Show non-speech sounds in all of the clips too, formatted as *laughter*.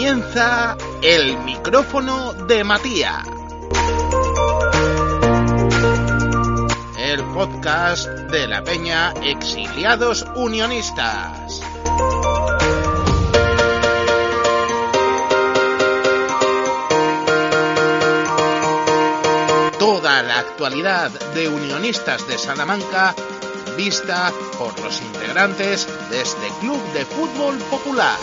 Comienza el micrófono de Matías. El podcast de la Peña Exiliados Unionistas. Toda la actualidad de unionistas de Salamanca vista por los integrantes de este club de fútbol popular.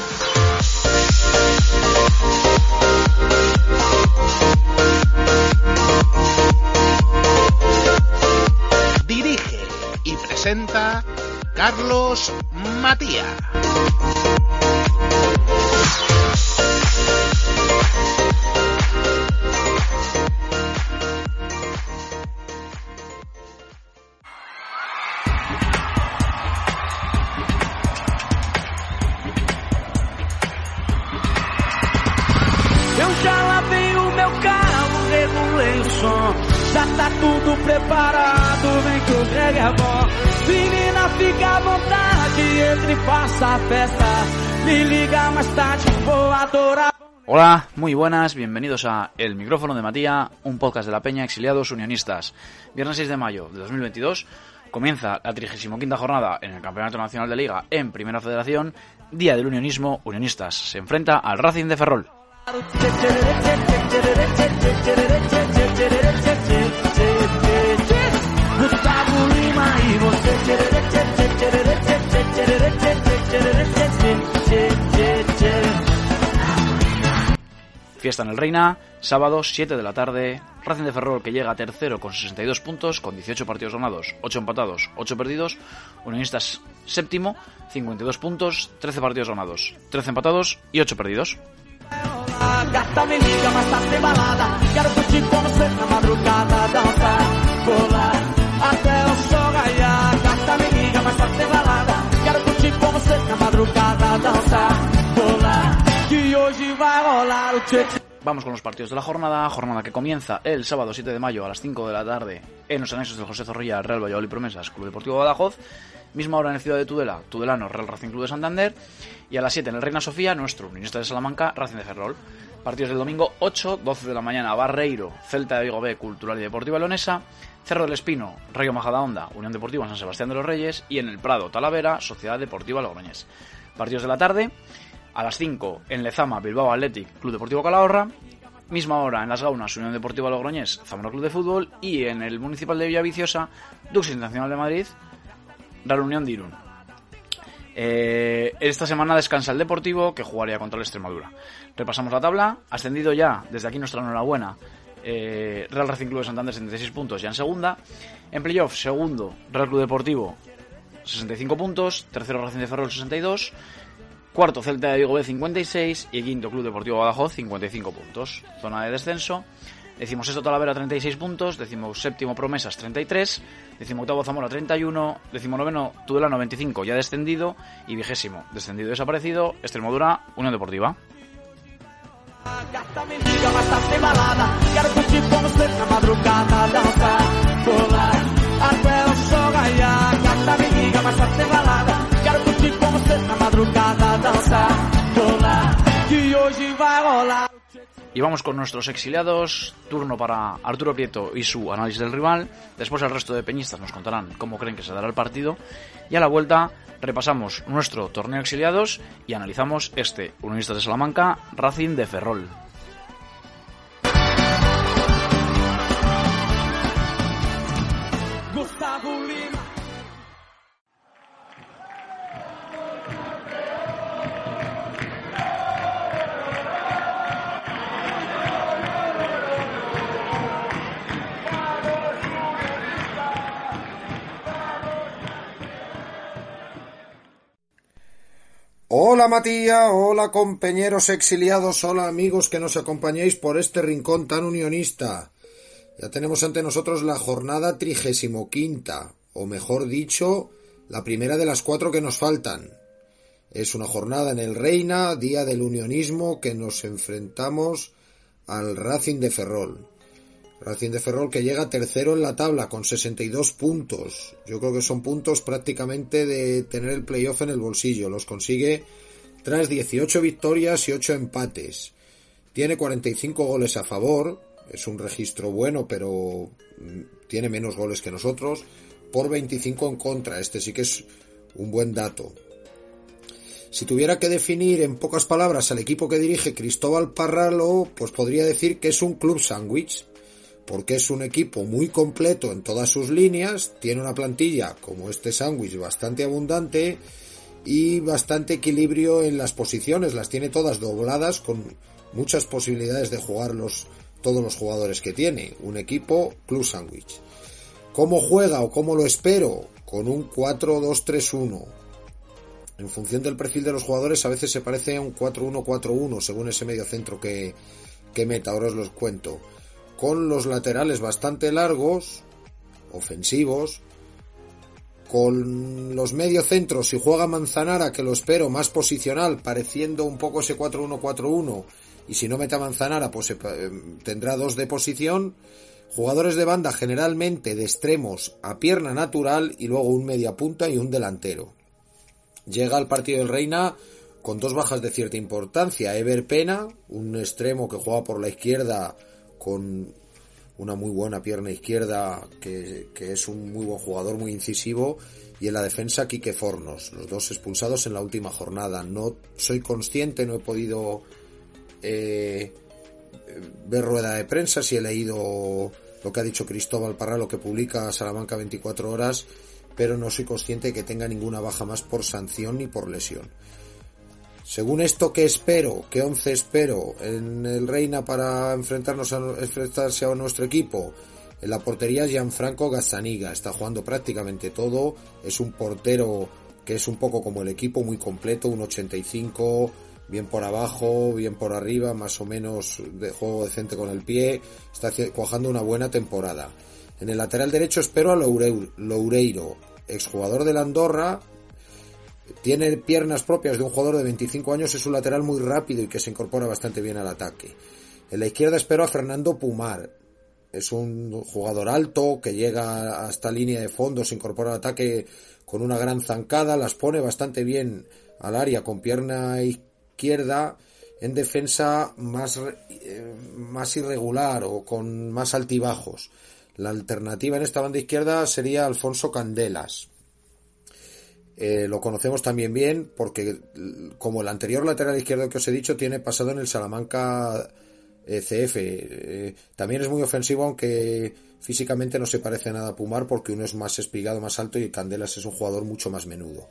Presenta Carlos Matías. Festa. Me liga tarde. Hola, muy buenas, bienvenidos a El micrófono de Matía, un podcast de la Peña Exiliados Unionistas. Viernes 6 de mayo de 2022 comienza la 35 jornada en el Campeonato Nacional de Liga en Primera Federación, Día del Unionismo Unionistas. Se enfrenta al Racing de Ferrol. Fiesta en el Reina, sábado 7 de la tarde, Racing de Ferrol que llega tercero con 62 puntos, con 18 partidos ganados, 8 empatados, 8 perdidos, Unionistas séptimo, 52 puntos, 13 partidos ganados, 13 empatados y 8 perdidos. Vamos con los partidos de la jornada, jornada que comienza el sábado 7 de mayo a las 5 de la tarde en los anexos del José Zorrilla, Real Valladolid Promesas, Club Deportivo Badajoz. Misma hora en el Ciudad de Tudela, Tudelano, Real Racing Club de Santander. Y a las 7 en el Reina Sofía, nuestro Unionista de Salamanca, Racing de Ferrol. Partidos del domingo 8, 12 de la mañana, Barreiro, Celta de Vigo B, Cultural y Deportiva Leonesa. Cerro del Espino, Rayo Majadahonda, Unión Deportiva San Sebastián de los Reyes. Y en el Prado, Talavera, Sociedad Deportiva Logroñés. Partidos de la tarde, a las 5 en Lezama, Bilbao Athletic, Club Deportivo Calahorra. Misma hora en Las Gaunas, Unión Deportiva Logroñés, Zamora Club de Fútbol. Y en el Municipal de Villaviciosa, Dux Internacional de Madrid, Real Unión de Irún. Eh, esta semana descansa el Deportivo, que jugaría contra el Extremadura. Repasamos la tabla. Ascendido ya, desde aquí nuestra enhorabuena. Eh, Real Racing Club de Santander, 76 puntos, ya en segunda. En playoff, segundo, Real Club Deportivo, 65 puntos. Tercero, Racing de Ferrol, 62. Cuarto, Celta de Vigo B, 56. Y quinto, Club Deportivo Badajoz, 55 puntos. Zona de descenso. Decimos esto Talavera 36 puntos, decimos séptimo Promesas 33, decimo octavo Zamora 31, decimo noveno Tudelano 25 ya descendido y vigésimo descendido y desaparecido Extremadura Unión Deportiva. Gata me liga, mas tá sem balada. Quero curtir Y vamos con nuestros exiliados, turno para Arturo Prieto y su análisis del rival, después el resto de peñistas nos contarán cómo creen que se dará el partido. Y a la vuelta repasamos nuestro torneo exiliados y analizamos este Unionistas de Salamanca, Racing de Ferrol. Hola Matías, hola compañeros exiliados, hola amigos que nos acompañáis por este rincón tan unionista. Ya tenemos ante nosotros la jornada trigésimo quinta, o mejor dicho, la primera de las cuatro que nos faltan. Es una jornada en el Reina, día del unionismo, que nos enfrentamos al Racing de Ferrol. Racing de Ferrol que llega tercero en la tabla con 62 puntos. Yo creo que son puntos prácticamente de tener el playoff en el bolsillo. Los consigue tras 18 victorias y 8 empates. Tiene 45 goles a favor, es un registro bueno, pero mm, tiene menos goles que nosotros, por 25 en contra. Este sí que es un buen dato. Si tuviera que definir en pocas palabras al equipo que dirige Cristóbal Parralo, pues podría decir que es un club sándwich, porque es un equipo muy completo en todas sus líneas, tiene una plantilla como este sándwich bastante abundante y bastante equilibrio en las posiciones, las tiene todas dobladas con muchas posibilidades de jugar todos los jugadores que tiene, un equipo club sándwich. ¿Cómo juega o cómo lo espero? Con un 4-2-3-1 en función del perfil de los jugadores, a veces se parece a un 4-1-4-1, según ese medio centro que, que meta. Ahora os los cuento. Con los laterales bastante largos, ofensivos, con los mediocentros, si juega Manzanara, que lo espero más posicional, pareciendo un poco ese 4-1-4-1, y si no meta Manzanara, pues eh, tendrá dos de posición. Jugadores de banda generalmente de extremos a pierna natural y luego un media punta y un delantero. Llega al partido del Reina con dos bajas de cierta importancia. Ever Pena, un extremo que juega por la izquierda con una muy buena pierna izquierda, que, es un muy buen jugador, muy incisivo. Y en la defensa, Quique Fornos, los dos expulsados en la última jornada. No soy consciente, no he podido eh, ver rueda de prensa, si he leído lo que ha dicho Cristóbal Parra, lo que publica Salamanca 24 horas pero no soy consciente de que tenga ninguna baja más por sanción ni por lesión. Según esto, ¿qué espero? ¿Qué once espero en el Reina para enfrentarnos a, enfrentarse a nuestro equipo? En la portería Gianfranco Gazzaniga está jugando prácticamente todo, es un portero que es un poco como el equipo, muy completo, un 85, bien por abajo, bien por arriba, más o menos de juego decente con el pie, está cuajando una buena temporada. En el lateral derecho espero a Loureiro, exjugador de la Andorra, tiene piernas propias de un jugador de 25 años, es un lateral muy rápido y que se incorpora bastante bien al ataque. En la izquierda espero a Fernando Pumar, es un jugador alto que llega a esta línea de fondo, se incorpora al ataque con una gran zancada, las pone bastante bien al área con pierna izquierda, en defensa más, eh, más irregular o con más altibajos. La alternativa en esta banda izquierda sería Alfonso Candelas. Eh, lo conocemos también bien porque como el anterior lateral izquierdo que os he dicho tiene pasado en el Salamanca eh, CF. Eh, también es muy ofensivo aunque físicamente no se parece nada a Pumar porque uno es más espigado, más alto y Candelas es un jugador mucho más menudo.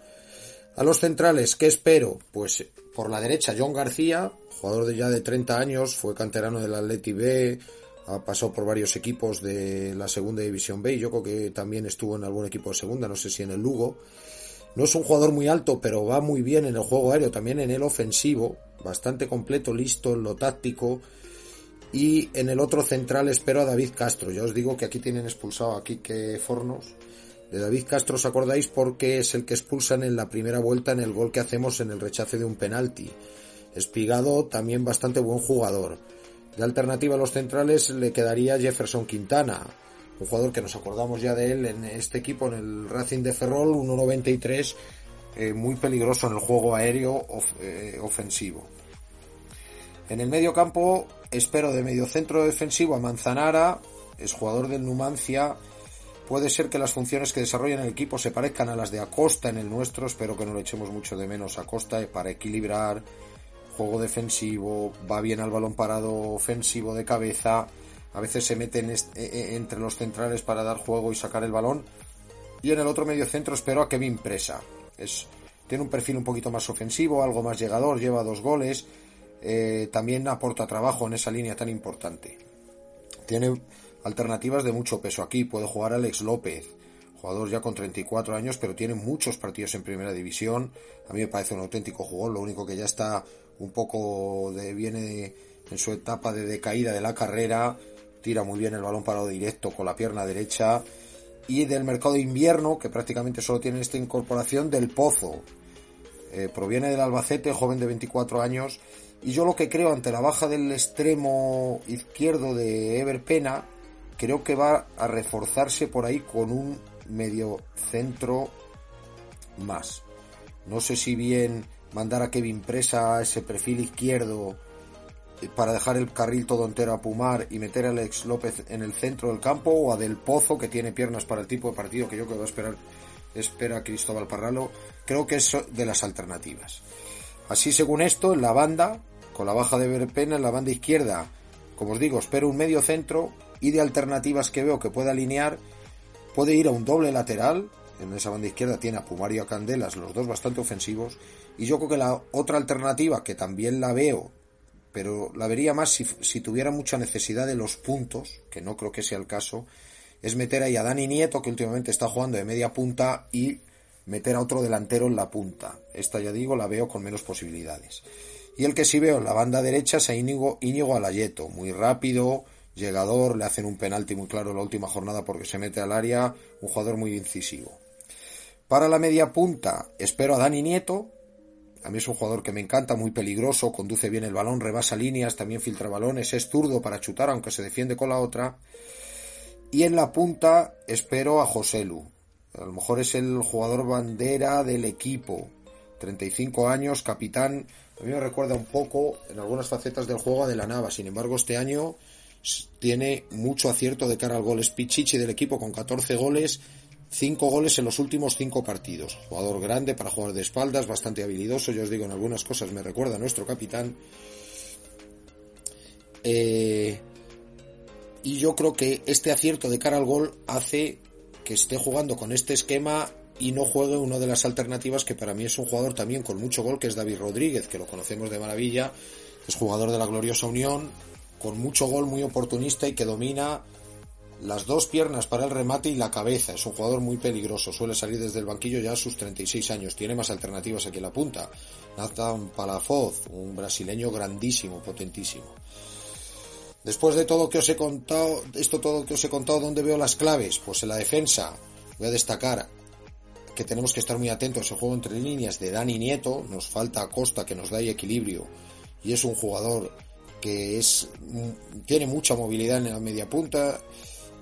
A los centrales, ¿qué espero? Pues por la derecha John García, jugador de ya de 30 años, fue canterano del Atleti B, ha pasado por varios equipos de la segunda división B y yo creo que también estuvo en algún equipo de segunda, no sé si en el Lugo. No es un jugador muy alto, pero va muy bien en el juego aéreo, también en el ofensivo, bastante completo, listo en lo táctico. Y en el otro central espero a David Castro. Ya os digo que aquí tienen expulsado a Quique Fornos. De David Castro os acordáis porque es el que expulsan en la primera vuelta en el gol que hacemos en el rechace de un penalti. Espigado, también bastante buen jugador. De alternativa a los centrales le quedaría Jefferson Quintana, un jugador que nos acordamos ya de él en este equipo, en el Racing de Ferrol, 1.93, eh, muy peligroso en el juego aéreo eh, ofensivo. En el medio campo espero de medio centro defensivo a Manzanara, es jugador del Numancia. Puede ser que las funciones que desarrolla en el equipo se parezcan a las de Acosta en el nuestro, espero que no le echemos mucho de menos Acosta eh, para equilibrar juego defensivo, va bien al balón parado ofensivo de cabeza, a veces se mete e, e, entre los centrales para dar juego y sacar el balón. Y en el otro medio centro espero a Kevin Presa. Es, tiene un perfil un poquito más ofensivo, algo más llegador, lleva dos goles, eh, también aporta trabajo en esa línea tan importante. Tiene alternativas de mucho peso aquí, puede jugar Alex López, jugador ya con 34 años, pero tiene muchos partidos en primera división. A mí me parece un auténtico jugador, lo único que ya está un poco de, viene en su etapa de decaída de la carrera, tira muy bien el balón parado directo con la pierna derecha y del mercado invierno, que prácticamente solo tiene esta incorporación del Pozo. Eh, proviene del Albacete, joven de 24 años, y yo lo que creo ante la baja del extremo izquierdo de Ever Pena, creo que va a reforzarse por ahí con un medio centro más. No sé si bien mandar a Kevin Presa ese perfil izquierdo para dejar el carril todo entero a Pumar y meter a Alex López en el centro del campo o a Del Pozo que tiene piernas para el tipo de partido que yo creo que va a esperar espera Cristóbal Parralo creo que es de las alternativas. Así según esto en la banda con la baja de Verpena en la banda izquierda como os digo espero un medio centro y de alternativas que veo que pueda alinear puede ir a un doble lateral en esa banda izquierda tiene a Pumario y a Candelas los dos bastante ofensivos y yo creo que la otra alternativa que también la veo pero la vería más si, tuviera mucha necesidad de los puntos, que no creo que sea el caso, es meter ahí a Dani Nieto, que últimamente está jugando de media punta, y meter a otro delantero en la punta. Esta ya digo, la veo con menos posibilidades. Y el que sí veo en la banda derecha es a Íñigo, Íñigo Alayeto, muy rápido, llegador, le hacen un penalti muy claro la última jornada porque se mete al área, un jugador muy incisivo. Para la media punta espero a Dani Nieto, a mí es un jugador que me encanta, muy peligroso, conduce bien el balón, rebasa líneas, también filtra balones, es zurdo para chutar, aunque se defiende con la otra. Y en la punta espero a José Lu. A lo mejor es el jugador bandera del equipo. 35 años, capitán. A mí me recuerda un poco en algunas facetas del juego de la Nava. Sin embargo, este año tiene mucho acierto de cara al gol. Es Pichichi del equipo con 14 goles Cinco goles en los últimos cinco partidos. Jugador grande para jugar de espaldas, bastante habilidoso. Yo os digo, en algunas cosas me recuerda a nuestro capitán. Eh, y yo creo que este acierto de cara al gol hace que esté jugando con este esquema y no juegue una de las alternativas que para mí es un jugador también con mucho gol, que es David Rodríguez, que lo conocemos de maravilla. Es jugador de la gloriosa Unión, con mucho gol, muy oportunista y que domina las dos piernas para el remate y la cabeza. Es un jugador muy peligroso. Suele salir desde el banquillo ya a sus 36 años. Tiene más alternativas aquí en la punta. Nathan Palafoz, un brasileño grandísimo, potentísimo. Después de todo que os he contado, esto todo que os he contado, ¿dónde veo las claves? Pues en la defensa. Voy a destacar que tenemos que estar muy atentos al juego entre líneas de Dani Nieto. Nos falta Costa que nos da equilibrio. Y es un jugador que es, tiene mucha movilidad en la media punta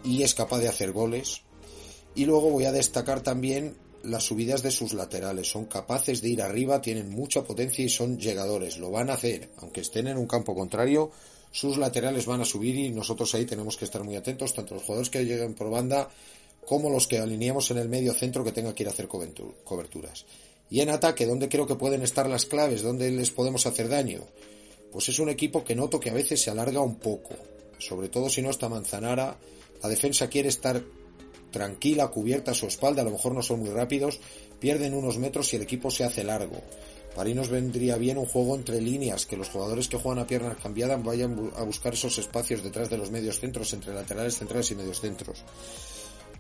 y es capaz de hacer goles. Y luego voy a destacar también las subidas de sus laterales. Son capaces de ir arriba, tienen mucha potencia y son llegadores. Lo van a hacer, aunque estén en un campo contrario, sus laterales van a subir y nosotros ahí tenemos que estar muy atentos, tanto los jugadores que lleguen por banda como los que alineamos en el medio centro que tenga que ir a hacer coberturas. Y en ataque, ¿dónde creo que pueden estar las claves? ¿Dónde les podemos hacer daño? Pues es un equipo que noto que a veces se alarga un poco, sobre todo si no está Manzanara la defensa quiere estar tranquila, cubierta a su espalda, a lo mejor no son muy rápidos, pierden unos metros y el equipo se hace largo. Para ahí nos vendría bien un juego entre líneas, que los jugadores que juegan a piernas cambiadas vayan a buscar esos espacios detrás de los medios centros, entre laterales centrales y medios centros.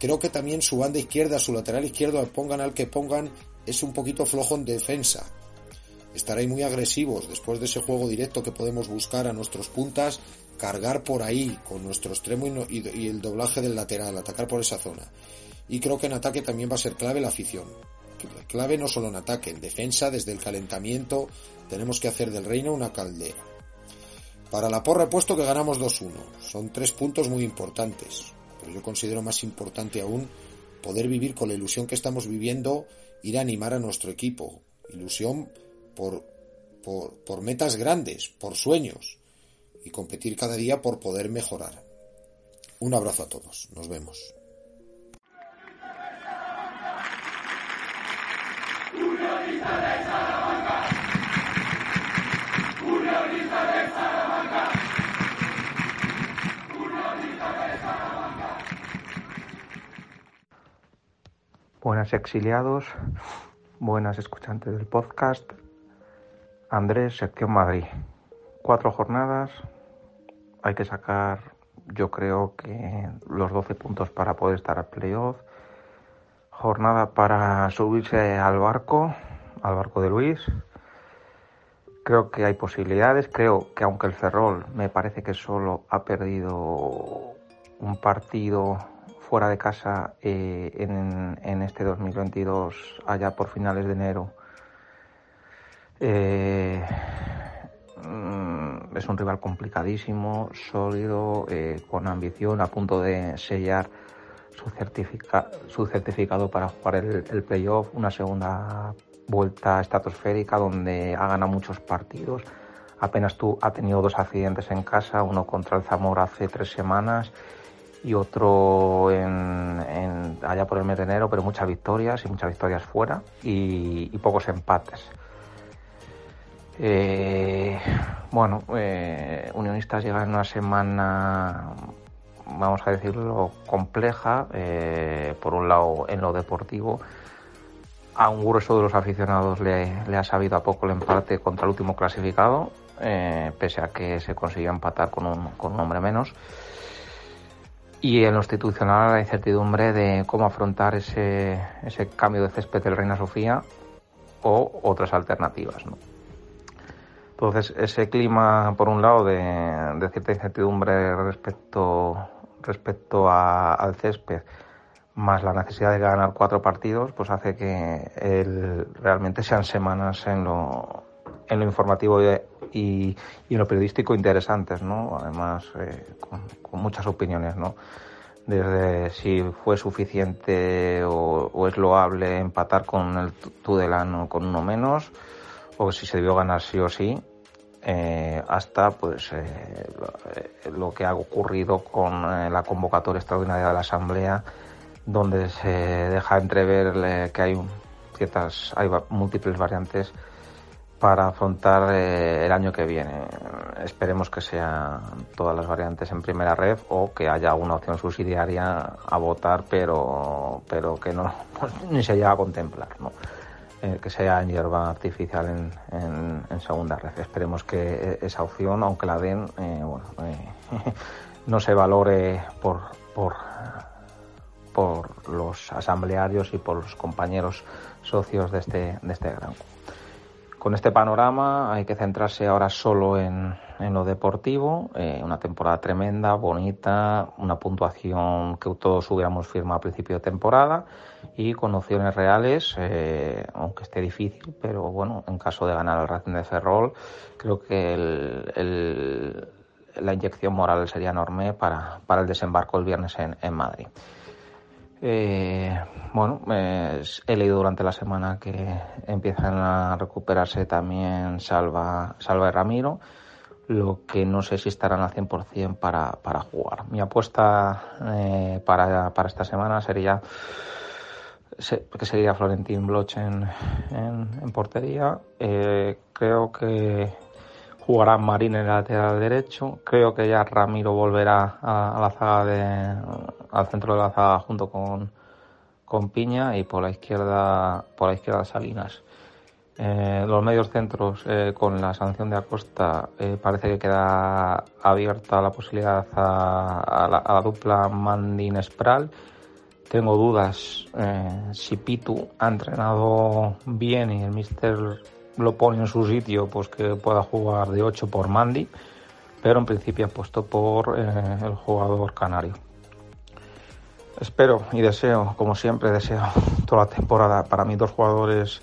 Creo que también su banda izquierda, su lateral izquierdo, pongan al que pongan, es un poquito flojo en defensa. Estaréis muy agresivos después de ese juego directo que podemos buscar a nuestros puntas cargar por ahí con nuestro extremo y, el doblaje del lateral, atacar por esa zona. Y creo que en ataque también va a ser clave la afición. Clave no solo en ataque, en defensa, desde el calentamiento, tenemos que hacer del reino una caldera. Para la porra he puesto que ganamos 2-1. Son tres puntos muy importantes. Pero yo considero más importante aún poder vivir con la ilusión que estamos viviendo, ir a animar a nuestro equipo. Ilusión por, por, por metas grandes, por sueños y competir cada día por poder mejorar. Un abrazo a todos, nos vemos. Buenas exiliados, buenas escuchantes del podcast. Andrés, sección Madrid. Cuatro jornadas, hay que sacar, yo creo que los 12 puntos para poder estar al playoff. Jornada para subirse al barco, al barco de Luis. Creo que hay posibilidades. Creo que aunque el Ferrol me parece que solo ha perdido un partido fuera de casa eh, en, en, este 2022, allá por finales de enero, eh, Mm, es un rival complicadísimo, sólido, eh, con ambición, a punto de sellar su, su certificado para jugar el, playoff, una segunda vuelta estratosférica donde ha ganado muchos partidos. Apenas tú ha tenido dos accidentes en casa, uno contra el Zamora hace tres semanas y otro en, allá por el mes de enero, pero muchas victorias y muchas victorias fuera y, pocos empates. Eh, bueno, eh, Unionistas llega en una semana, vamos a decirlo, compleja. Eh, por un lado, en lo deportivo, a un grueso de los aficionados le, ha sabido a poco el empate contra el último clasificado, eh, pese a que se consiguió empatar con un, con un hombre menos. Y en lo institucional la incertidumbre de cómo afrontar ese, ese cambio de césped del Reina Sofía o otras alternativas. ¿no? Entonces, ese clima, por un lado, de, cierta incertidumbre respecto, respecto al césped, más la necesidad de ganar cuatro partidos, pues hace que el, realmente sean semanas en lo, en lo informativo y, y, en lo periodístico interesantes, ¿no? Además, eh, con, muchas opiniones, ¿no? Desde si fue suficiente o, es loable empatar con el Tudelano con uno menos, o si se debió ganar sí o sí, eh, hasta pues eh, lo que ha ocurrido con la convocatoria extraordinaria de la Asamblea donde se deja entrever que hay ciertas, hay múltiples variantes para afrontar eh, el año que viene. Esperemos que sean todas las variantes en primera red o que haya una opción subsidiaria a votar, pero, pero que no *laughs* ni se llega a contemplar. Eh, que sea en hierba artificial en, en, segunda red. Esperemos que esa opción, aunque la den, eh, bueno, *laughs* no se valore por, por por los asamblearios y por los compañeros socios de este, de este gran con este panorama hay que centrarse ahora solo en, en lo deportivo, eh, una temporada tremenda, bonita, una puntuación que todos hubiéramos firmado a principio de temporada y con opciones reales, eh, aunque esté difícil, pero bueno, en caso de ganar el Racing de Ferrol, creo que el, la inyección moral sería enorme para, para el desembarco el viernes en, en Madrid. Eh, bueno, he leído durante la semana que empiezan a recuperarse también Salva, Salva y Ramiro, lo que no sé si estarán al 100% para, para jugar. Mi apuesta eh, para, para, esta semana sería que sería Florentín Bloch en, en, portería. Eh, creo que jugará Marín en el lateral derecho. Creo que ya Ramiro volverá a, la zaga de, al centro de la zaga junto con, con Piña y por la izquierda, por la izquierda Salinas. Eh, los medios centros eh, con la sanción de Acosta eh, parece que queda abierta la posibilidad a, la, dupla Mandin Spral. Tengo dudas si Pitu ha entrenado bien y el Mister lo pone en su sitio, pues que pueda jugar de 8 por Mandy, pero en principio ha puesto por el jugador canario. Espero y deseo, como siempre, deseo toda la temporada para mí dos jugadores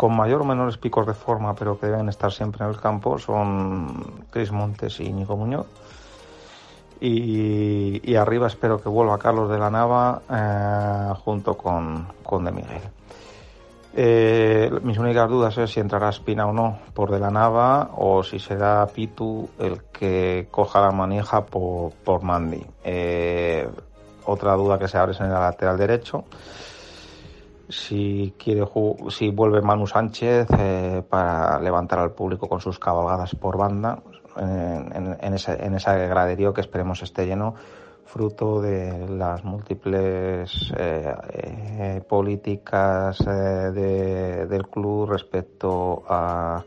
con mayor o menores picos de forma, pero que deben estar siempre en el campo, son Cris Montes y Nico Muñoz. Y, arriba espero que vuelva Carlos de la Nava eh, junto con, con De Miguel. Eh, mis únicas dudas es si entrará Espina o no por de la Nava o si será Pitu el que coja la manija por, por Mandy. Eh, otra duda que se abre es en el lateral derecho. Si quiere si vuelve Manu Sánchez eh, para levantar al público con sus cabalgadas por banda en, en, ese, en ese graderío que esperemos esté lleno fruto de las múltiples eh, eh, políticas eh, del club respecto a,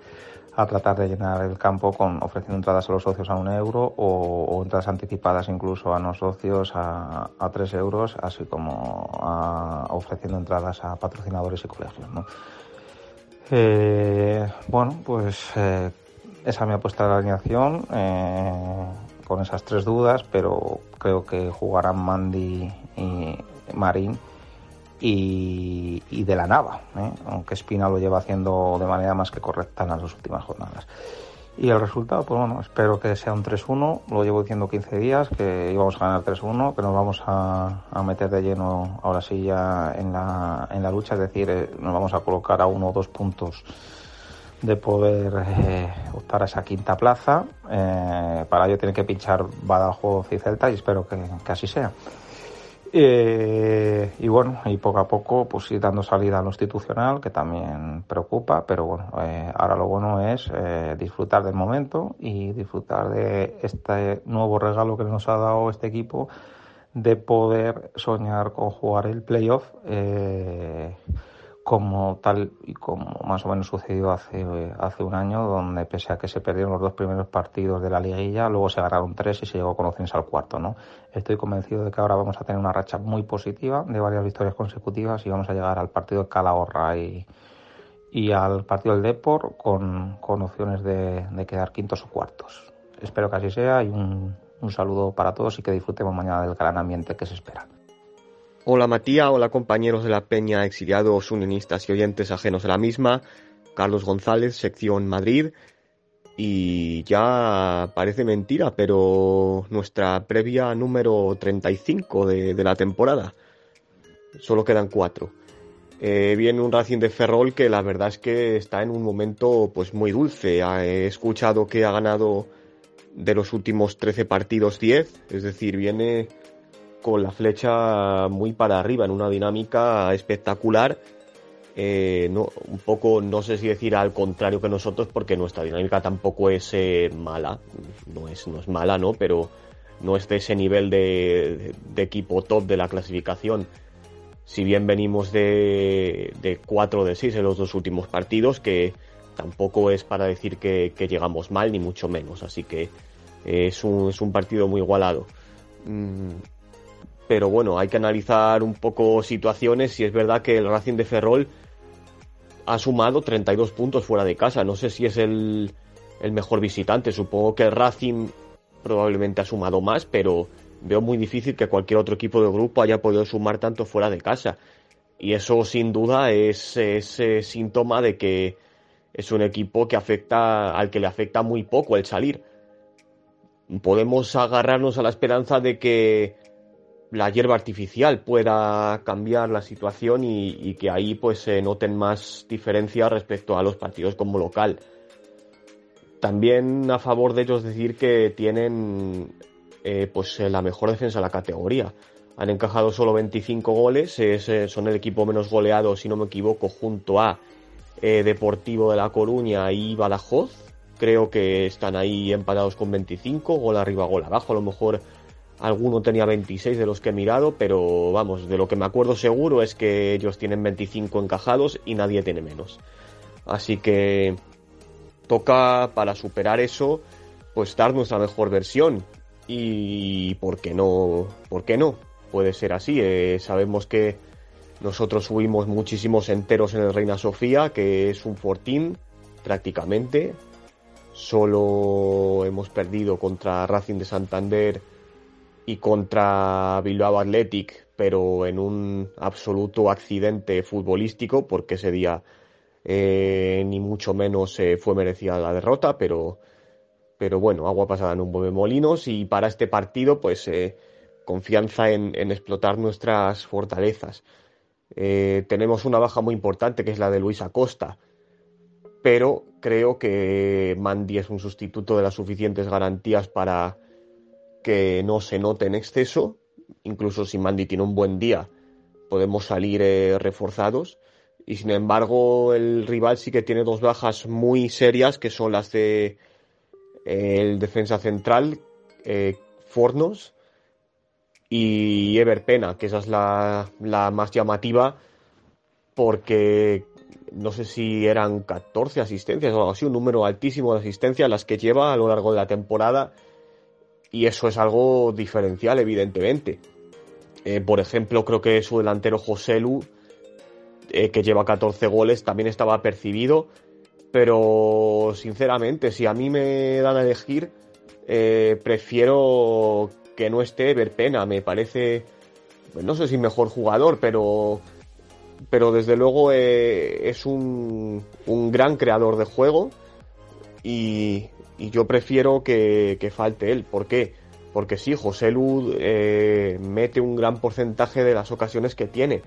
tratar de llenar el campo con ofreciendo entradas a los socios a un euro o, entradas anticipadas incluso a los socios a, tres euros, así como ofreciendo entradas a patrocinadores y colegios. bueno, pues esa me ha puesto la alineación con esas tres dudas, pero creo que jugarán Mandy y Marín y, de la Nava, ¿eh? aunque Espina lo lleva haciendo de manera más que correcta en las dos últimas jornadas. Y el resultado, pues bueno, espero que sea un 3-1. Lo llevo diciendo 15 días, que íbamos a ganar 3-1, que nos vamos a, meter de lleno ahora sí ya en la, en la lucha. Es decir, eh, nos vamos a colocar a uno o dos puntos de poder eh, optar a esa quinta plaza. Eh, para ello tiene que pinchar Badajoz y Celta y espero que, que así sea. Eh, y bueno, y poco a poco, pues ir dando salida a lo institucional, que también preocupa, pero bueno, eh, ahora lo bueno es eh, disfrutar del momento y disfrutar de este nuevo regalo que nos ha dado este equipo de poder soñar con jugar el playoff. Eh, como tal y como más o menos sucedió hace, hace un año, donde pese a que se perdieron los dos primeros partidos de la liguilla, luego se ganaron tres y se llegó con opciones al cuarto, ¿no? Estoy convencido de que ahora vamos a tener una racha muy positiva de varias victorias consecutivas y vamos a llegar al partido de Calahorra y, y al partido del Depor con, con opciones de, de quedar quintos o cuartos. Espero que así sea y un, un saludo para todos y que disfrutemos mañana del gran ambiente que se espera. Hola Matías, hola compañeros de la Peña, exiliados, unionistas y oyentes ajenos a la misma. Carlos González, sección Madrid. Y ya parece mentira, pero nuestra previa número 35 de, de la temporada. Solo quedan cuatro. Eh, viene un Racing de Ferrol que la verdad es que está en un momento pues muy dulce. He escuchado que ha ganado de los últimos 13 partidos 10, es decir, viene con la flecha muy para arriba, en una dinámica espectacular. Eh, un poco, no sé si decir al contrario que nosotros, porque nuestra dinámica tampoco es eh, mala, no es, no es mala, ¿no? Pero no es de ese nivel de, equipo top de la clasificación. Si bien venimos de, de 4 de 6 en los dos últimos partidos, que tampoco es para decir que, que llegamos mal, ni mucho menos. Así que eh, es, un, es un partido muy igualado. Pero bueno, hay que analizar un poco situaciones y es verdad que el Racing de Ferrol ha sumado 32 puntos fuera de casa. No sé si es el, el mejor visitante, supongo que el Racing probablemente ha sumado más, pero veo muy difícil que cualquier otro equipo de grupo haya podido sumar tanto fuera de casa. Y eso sin duda es, es, es síntoma de que es un equipo que afecta, al que le afecta muy poco el salir. Podemos agarrarnos a la esperanza de que la hierba artificial pueda cambiar la situación y, y, que ahí pues se noten más diferencias respecto a los partidos como local. También a favor de ellos decir que tienen eh, pues la mejor defensa de la categoría. Han encajado solo 25 goles, es, eh, son el equipo menos goleado, si no me equivoco, junto a eh, Deportivo de La Coruña y Badajoz. Creo que están ahí empatados con 25, gol arriba, gol abajo. A lo mejor Alguno tenía 26 de los que he mirado, pero vamos, de lo que me acuerdo seguro es que ellos tienen 25 encajados y nadie tiene menos. Así que toca para superar eso, pues dar nuestra mejor versión. Y ¿por qué no? ¿Por qué no? Puede ser así. Eh, sabemos que nosotros subimos muchísimos enteros en el Reina Sofía, que es un fortín prácticamente. Solo hemos perdido contra Racing de Santander y contra Bilbao Athletic, pero en un absoluto accidente futbolístico, porque ese día eh, ni mucho menos eh, fue merecida la derrota, pero, pero bueno, agua pasada en un buen molinos y para este partido, pues eh, confianza en, en, explotar nuestras fortalezas. Tenemos una baja muy importante que es la de Luis Acosta, pero creo que Mandy es un sustituto de las suficientes garantías para que no se note en exceso. Incluso si Mandy tiene un buen día, podemos salir eh, reforzados. Y sin embargo, el rival sí que tiene dos bajas muy serias, que son las de eh, el defensa central, eh, Fornos, y Ever Pena, que esa es la, la más llamativa, porque no sé si eran 14 asistencias o algo así, un número altísimo de asistencias las que lleva a lo largo de la temporada y eso es algo diferencial, evidentemente. Eh, por ejemplo, creo que su delantero José Lu, eh, que lleva 14 goles, también estaba percibido. Pero, sinceramente, si a mí me dan a elegir, eh, prefiero que no esté Verpena. Me parece, pues no sé si mejor jugador, pero, pero desde luego es un, un gran creador de juego. Y, y yo prefiero que, que falte él. ¿Por qué? Porque sí, José Lu eh, mete un gran porcentaje de las ocasiones que tiene,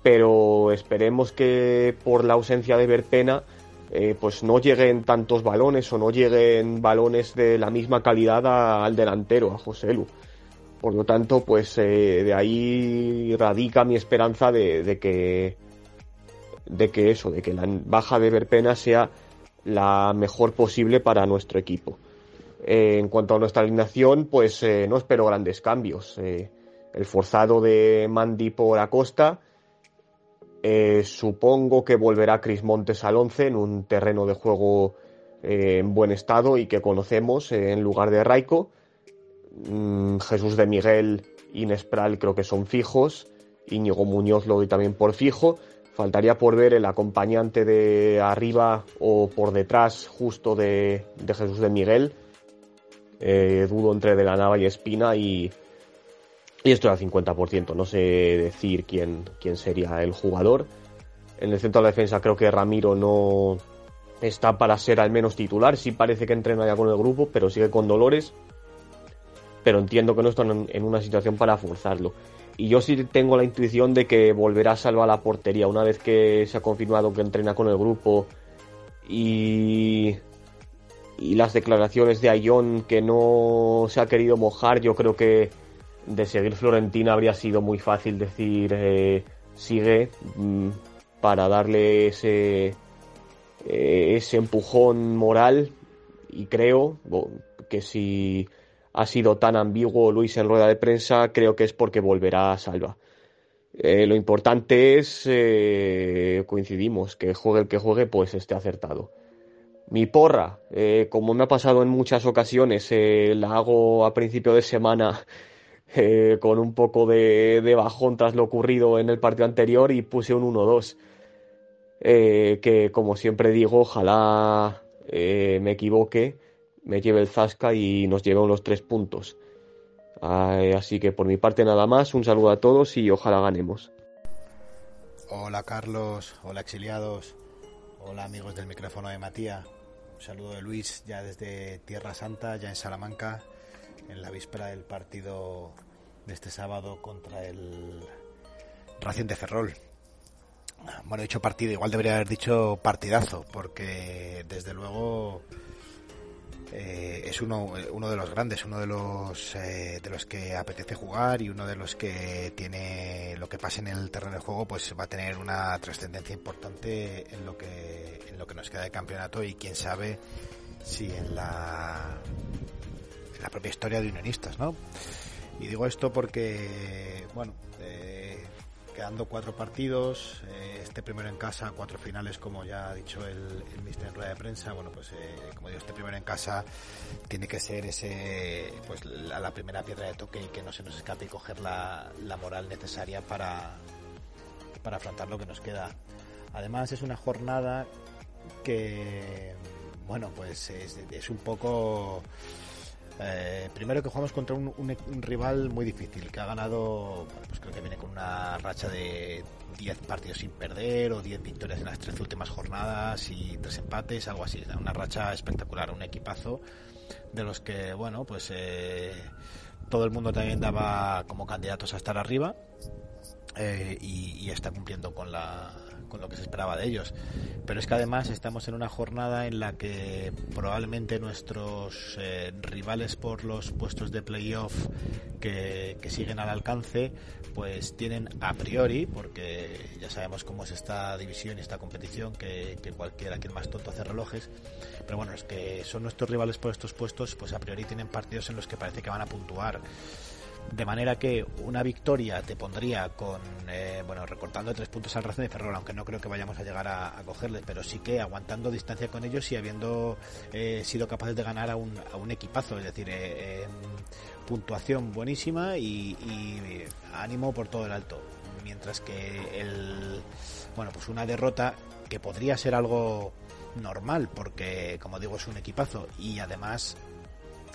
pero esperemos que por la ausencia de Verpena eh, pues no lleguen tantos balones o no lleguen balones de la misma calidad al delantero, a José Lu. Por lo tanto, pues eh, de ahí radica mi esperanza de, que de que eso, de que la baja de Verpena sea la mejor posible para nuestro equipo. Eh, en cuanto a nuestra alineación, pues no espero grandes cambios. el forzado de Mandy por Acosta, eh, supongo que volverá Cris Montes al 11 en un terreno de juego eh, en buen estado y que conocemos eh, en lugar de Raico. Mm, Jesús de Miguel y Nespral creo que son fijos. Íñigo Muñoz lo doy también por fijo. Faltaría por ver el acompañante de arriba o por detrás justo de, de Jesús de Miguel. dudo entre De la Nava y Espina y, y esto al 50%, no sé decir quién, quién sería el jugador. En el centro de la defensa creo que Ramiro no está para ser al menos titular. Sí parece que entrena ya con el grupo, pero sigue con dolores. Pero entiendo que no están en una situación para forzarlo. Y yo sí tengo la intuición de que volverá a salvar la portería una vez que se ha confirmado que entrena con el grupo. Y, y las declaraciones de Ayón que no se ha querido mojar, yo creo que de seguir Florentina habría sido muy fácil decir eh, sigue mm, para darle ese, eh, ese empujón moral y creo que si ha sido tan ambiguo Luis en rueda de prensa, creo que es porque volverá a Salva. Eh, lo importante es, coincidimos, que juegue el que juegue, pues esté acertado. Mi porra, como me ha pasado en muchas ocasiones, la hago a principio de semana *laughs* eh, con un poco de, bajón tras lo ocurrido en el partido anterior y puse un 1-2. Eh, que como siempre digo, ojalá eh, me equivoque, me lleve el Zasca y nos lleve unos tres puntos. así que por mi parte nada más, un saludo a todos y ojalá ganemos. Hola Carlos, hola exiliados, hola amigos del micrófono de Matías. Un saludo de Luis ya desde Tierra Santa, ya en Salamanca en la víspera del partido de este sábado contra el Racing de Ferrol. Bueno, he dicho partido, igual debería haber dicho partidazo, porque desde luego eh, es uno, uno de los grandes, uno de los eh, de los que apetece jugar y uno de los que tiene lo que pase en el terreno de juego, pues va a tener una trascendencia importante en lo que en lo que nos queda de campeonato y quién sabe si en la la propia historia de unionistas, ¿no? Y digo esto porque, bueno, eh, quedando cuatro partidos, eh, este primero en casa, cuatro finales, como ya ha dicho el, el mister en rueda de prensa, bueno, pues eh, como digo, este primero en casa tiene que ser ese, pues la, primera piedra de toque y que no se nos escape y coger la, la moral necesaria para, para afrontar lo que nos queda. Además es una jornada que, bueno, pues es, es un poco eh, primero que jugamos contra un, rival muy difícil, que ha ganado, pues creo que viene con una racha de 10 partidos sin perder o 10 victorias en las tres últimas jornadas y tres empates, algo así. Una racha espectacular, un equipazo de los que, bueno, pues eh, todo el mundo también daba como candidatos a estar arriba eh, y está cumpliendo con la con lo que se esperaba de ellos. Pero es que además estamos en una jornada en la que probablemente nuestros eh, rivales por los puestos de playoff que, que siguen al alcance, pues tienen a priori, porque ya sabemos cómo es esta división y esta competición, que, que cualquiera que el más tonto hace relojes, pero bueno, es que son nuestros rivales por estos puestos, pues a priori tienen partidos en los que parece que van a puntuar. De manera que una victoria te pondría con, eh, bueno, recortando tres puntos al Racing de Ferrol, aunque no creo que vayamos a llegar a, cogerles, pero sí que aguantando distancia con ellos y habiendo eh, sido capaces de ganar a un, a un equipazo, es decir, eh, puntuación buenísima y, y, ánimo por todo el alto. Mientras que el, bueno, pues una derrota que podría ser algo normal, porque como digo es un equipazo y además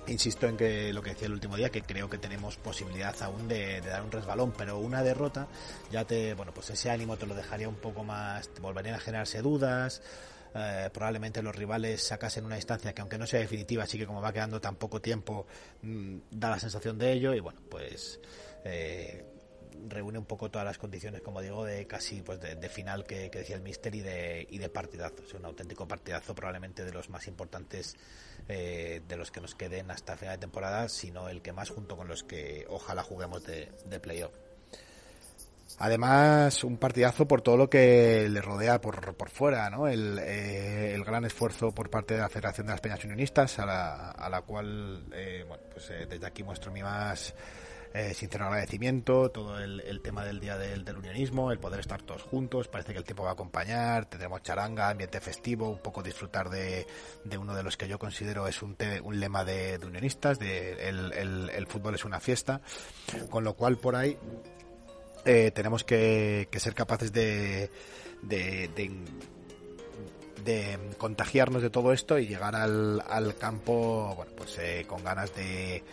Insisto en que lo que decía el último día, que creo que tenemos posibilidad aún de, dar un resbalón, pero una derrota ya te, bueno, pues ese ánimo te lo dejaría un poco más, te volverían a generarse dudas, eh, probablemente los rivales sacasen una distancia que aunque no sea definitiva, así que como va quedando tan poco tiempo, mm, da la sensación de ello y bueno, pues eh, reúne un poco todas las condiciones, como digo, de casi pues de, final que, decía el Mister y de, y de partidazo. Es un auténtico partidazo, probablemente de los más importantes eh, de los que nos queden hasta final de temporada, sino el que más junto con los que ojalá juguemos de, de playoff. Además, un partidazo por todo lo que le rodea por, por fuera, ¿no? El, eh, el gran esfuerzo por parte de la Federación de las Peñas Unionistas, a la, a la cual, eh, bueno, pues eh, desde aquí muestro mi más eh, sincero agradecimiento, todo el, tema del Día del, del, Unionismo, el poder estar todos juntos, parece que el tiempo va a acompañar, tendremos charanga, ambiente festivo, un poco disfrutar de, de uno de los que yo considero es un, un lema de, unionistas, de el, el, fútbol es una fiesta, con lo cual por ahí eh, tenemos que, ser capaces de, de, de, contagiarnos de todo esto y llegar al, al campo bueno, pues, eh, con ganas de,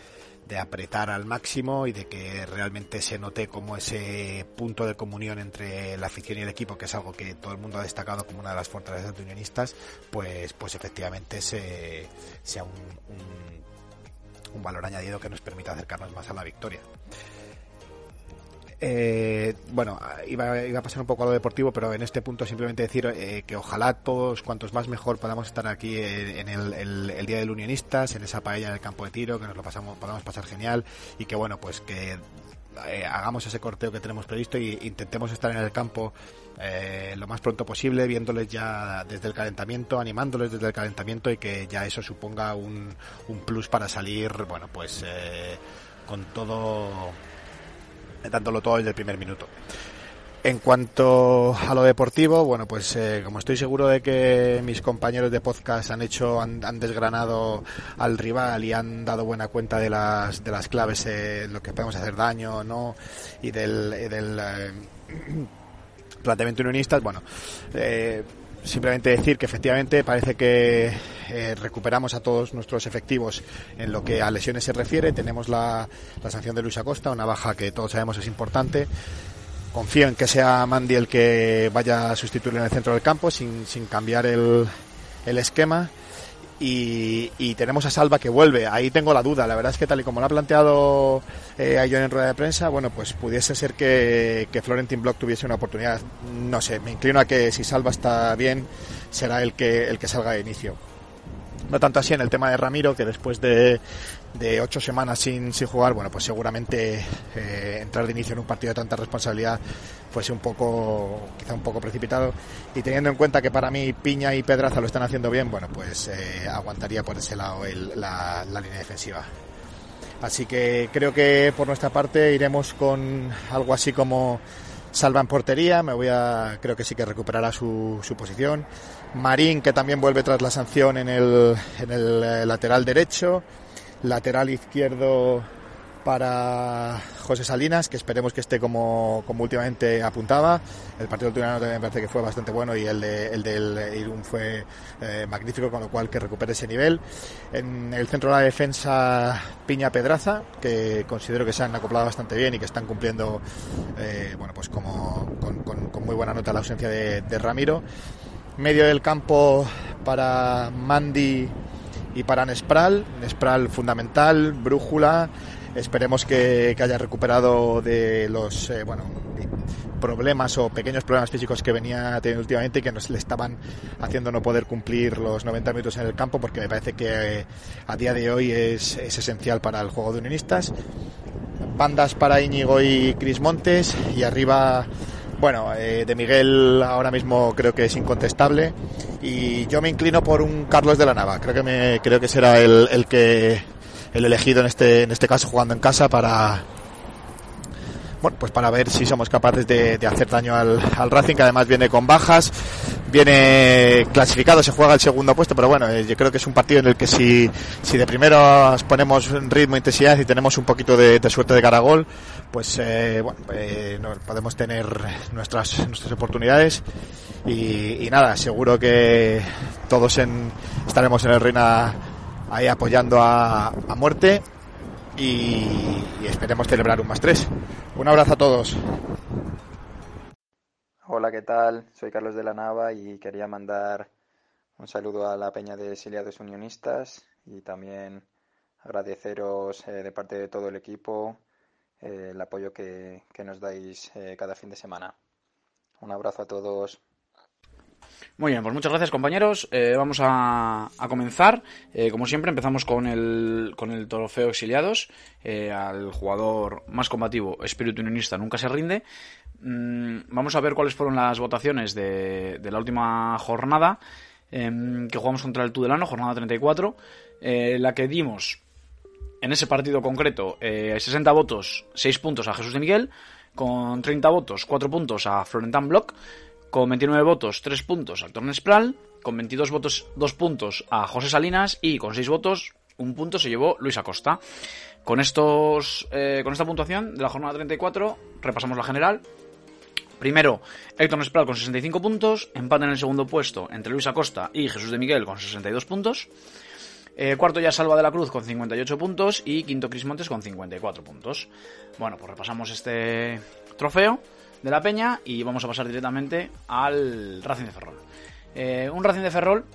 de apretar al máximo y de que realmente se note como ese punto de comunión entre la afición y el equipo, que es algo que todo el mundo ha destacado como una de las fortalezas unionistas, pues, pues efectivamente se, sea un, un, un valor añadido que nos permita acercarnos más a la victoria. Eh, bueno, iba, iba, a pasar un poco a lo deportivo, pero en este punto simplemente decir eh, que ojalá todos, cuantos más mejor, podamos estar aquí en, el, Día del Unionistas, en esa paella en el campo de tiro, que nos lo pasamos, podamos pasar genial y que bueno, pues que eh, hagamos ese corteo que tenemos previsto y intentemos estar en el campo eh, lo más pronto posible, viéndoles ya desde el calentamiento, animándoles desde el calentamiento y que ya eso suponga un, un plus para salir, bueno, pues eh, con todo dándolo todo desde el primer minuto. En cuanto a lo deportivo, bueno, pues eh, como estoy seguro de que mis compañeros de podcast han hecho, han, desgranado al rival y han dado buena cuenta de las, de las claves, eh, lo que podemos hacer daño o no, y del, del eh, *clears throat* planteamiento unionista, bueno, eh, simplemente decir que efectivamente parece que eh, recuperamos a todos nuestros efectivos en lo que a lesiones se refiere. Tenemos la, la sanción de Luis Acosta, una baja que todos sabemos es importante. Confío en que sea Mandy el que vaya a sustituirlo en el centro del campo sin, sin cambiar el, el esquema y, tenemos a Salva que vuelve. Ahí tengo la duda. La verdad es que tal y como lo ha planteado eh, en rueda de prensa, bueno, pues pudiese ser que, que Florentin Block tuviese una oportunidad. No sé, me inclino a que si Salva está bien, será el que, el que salga de inicio. No tanto así en el tema de Ramiro, que después de, de ocho semanas sin, sin jugar, bueno, pues seguramente eh, entrar de inicio en un partido de tanta responsabilidad fuese un poco, quizá un poco precipitado. Y teniendo en cuenta que para mí Piña y Pedraza lo están haciendo bien, bueno, pues eh, aguantaría por ese lado la, la línea defensiva. Así que creo que por nuestra parte iremos con algo así como salva en portería, me voy a, creo que sí que recuperará su, su posición. Marín, que también vuelve tras la sanción en el, en el eh, lateral derecho. Lateral izquierdo para José Salinas, que esperemos que esté como, como últimamente apuntaba. El partido del también me parece que fue bastante bueno y el, el del Irún fue eh, magnífico, con lo cual que recupere ese nivel. En el centro de la defensa, Piña Pedraza, que considero que se han acoplado bastante bien y que están cumpliendo eh, bueno, pues como, con, con, muy buena nota la ausencia de, de Ramiro. Medio del campo para Mandy y para Nespral. Nespral fundamental, brújula. Esperemos que, haya recuperado de los eh, bueno, problemas o pequeños problemas físicos que venía teniendo últimamente y que nos le estaban haciendo no poder cumplir los 90 minutos en el campo porque me parece que eh, a día de hoy es, es, esencial para el juego de unionistas. Bandas para Íñigo y Cris Montes y arriba bueno, eh, de Miguel ahora mismo creo que es incontestable y yo me inclino por un Carlos de la Nava. Creo que me, creo que será el, el que el elegido en este en este caso jugando en casa para bueno, pues para ver si somos capaces de, hacer daño al, al, Racing, que además viene con bajas, viene clasificado, se juega el segundo puesto, pero bueno, eh, yo creo que es un partido en el que si, si de primero ponemos ritmo, intensidad y tenemos un poquito de, suerte de caragol, pues eh, bueno, eh, podemos tener nuestras, nuestras oportunidades y, nada, seguro que todos en, estaremos en el Reina ahí apoyando a, a muerte y, esperemos celebrar un más tres. Un abrazo a todos. Hola, ¿qué tal? Soy Carlos de la Nava y quería mandar Un saludo a la Peña de Exiliados Unionistas y también agradeceros eh, de parte de todo el equipo eh, el apoyo que, que nos dais eh, cada fin de semana. Un abrazo a todos. Muy bien, pues muchas gracias compañeros. Eh, vamos a, comenzar. Eh, como siempre, empezamos con el, con el trofeo exiliados. Eh, al jugador más combativo, espíritu unionista, nunca se rinde. Mm, vamos a ver cuáles fueron las votaciones de, la última jornada em, que jugamos contra el Tudelano, jornada 34. eh, la que dimos en ese partido concreto eh, 60 votos, 6 puntos a Jesús de Miguel. Con 30 votos, 4 puntos a Florentan Block con 29 votos, 3 puntos a Héctor Nespral, con 22 votos, 2 puntos a José Salinas y con 6 votos, un punto se llevó Luis Acosta. Con, estos, eh, con esta puntuación de la jornada 34 repasamos la general. Primero, Héctor Nespral con 65 puntos, empate en el segundo puesto entre Luis Acosta y Jesús de Miguel con 62 puntos. Eh, cuarto ya Salva de la Cruz con 58 puntos y quinto Cris Montes con 54 puntos. Bueno, pues repasamos este trofeo de la Peña y vamos a pasar directamente al Racing de Ferrol. Eh, un Racing de Ferrol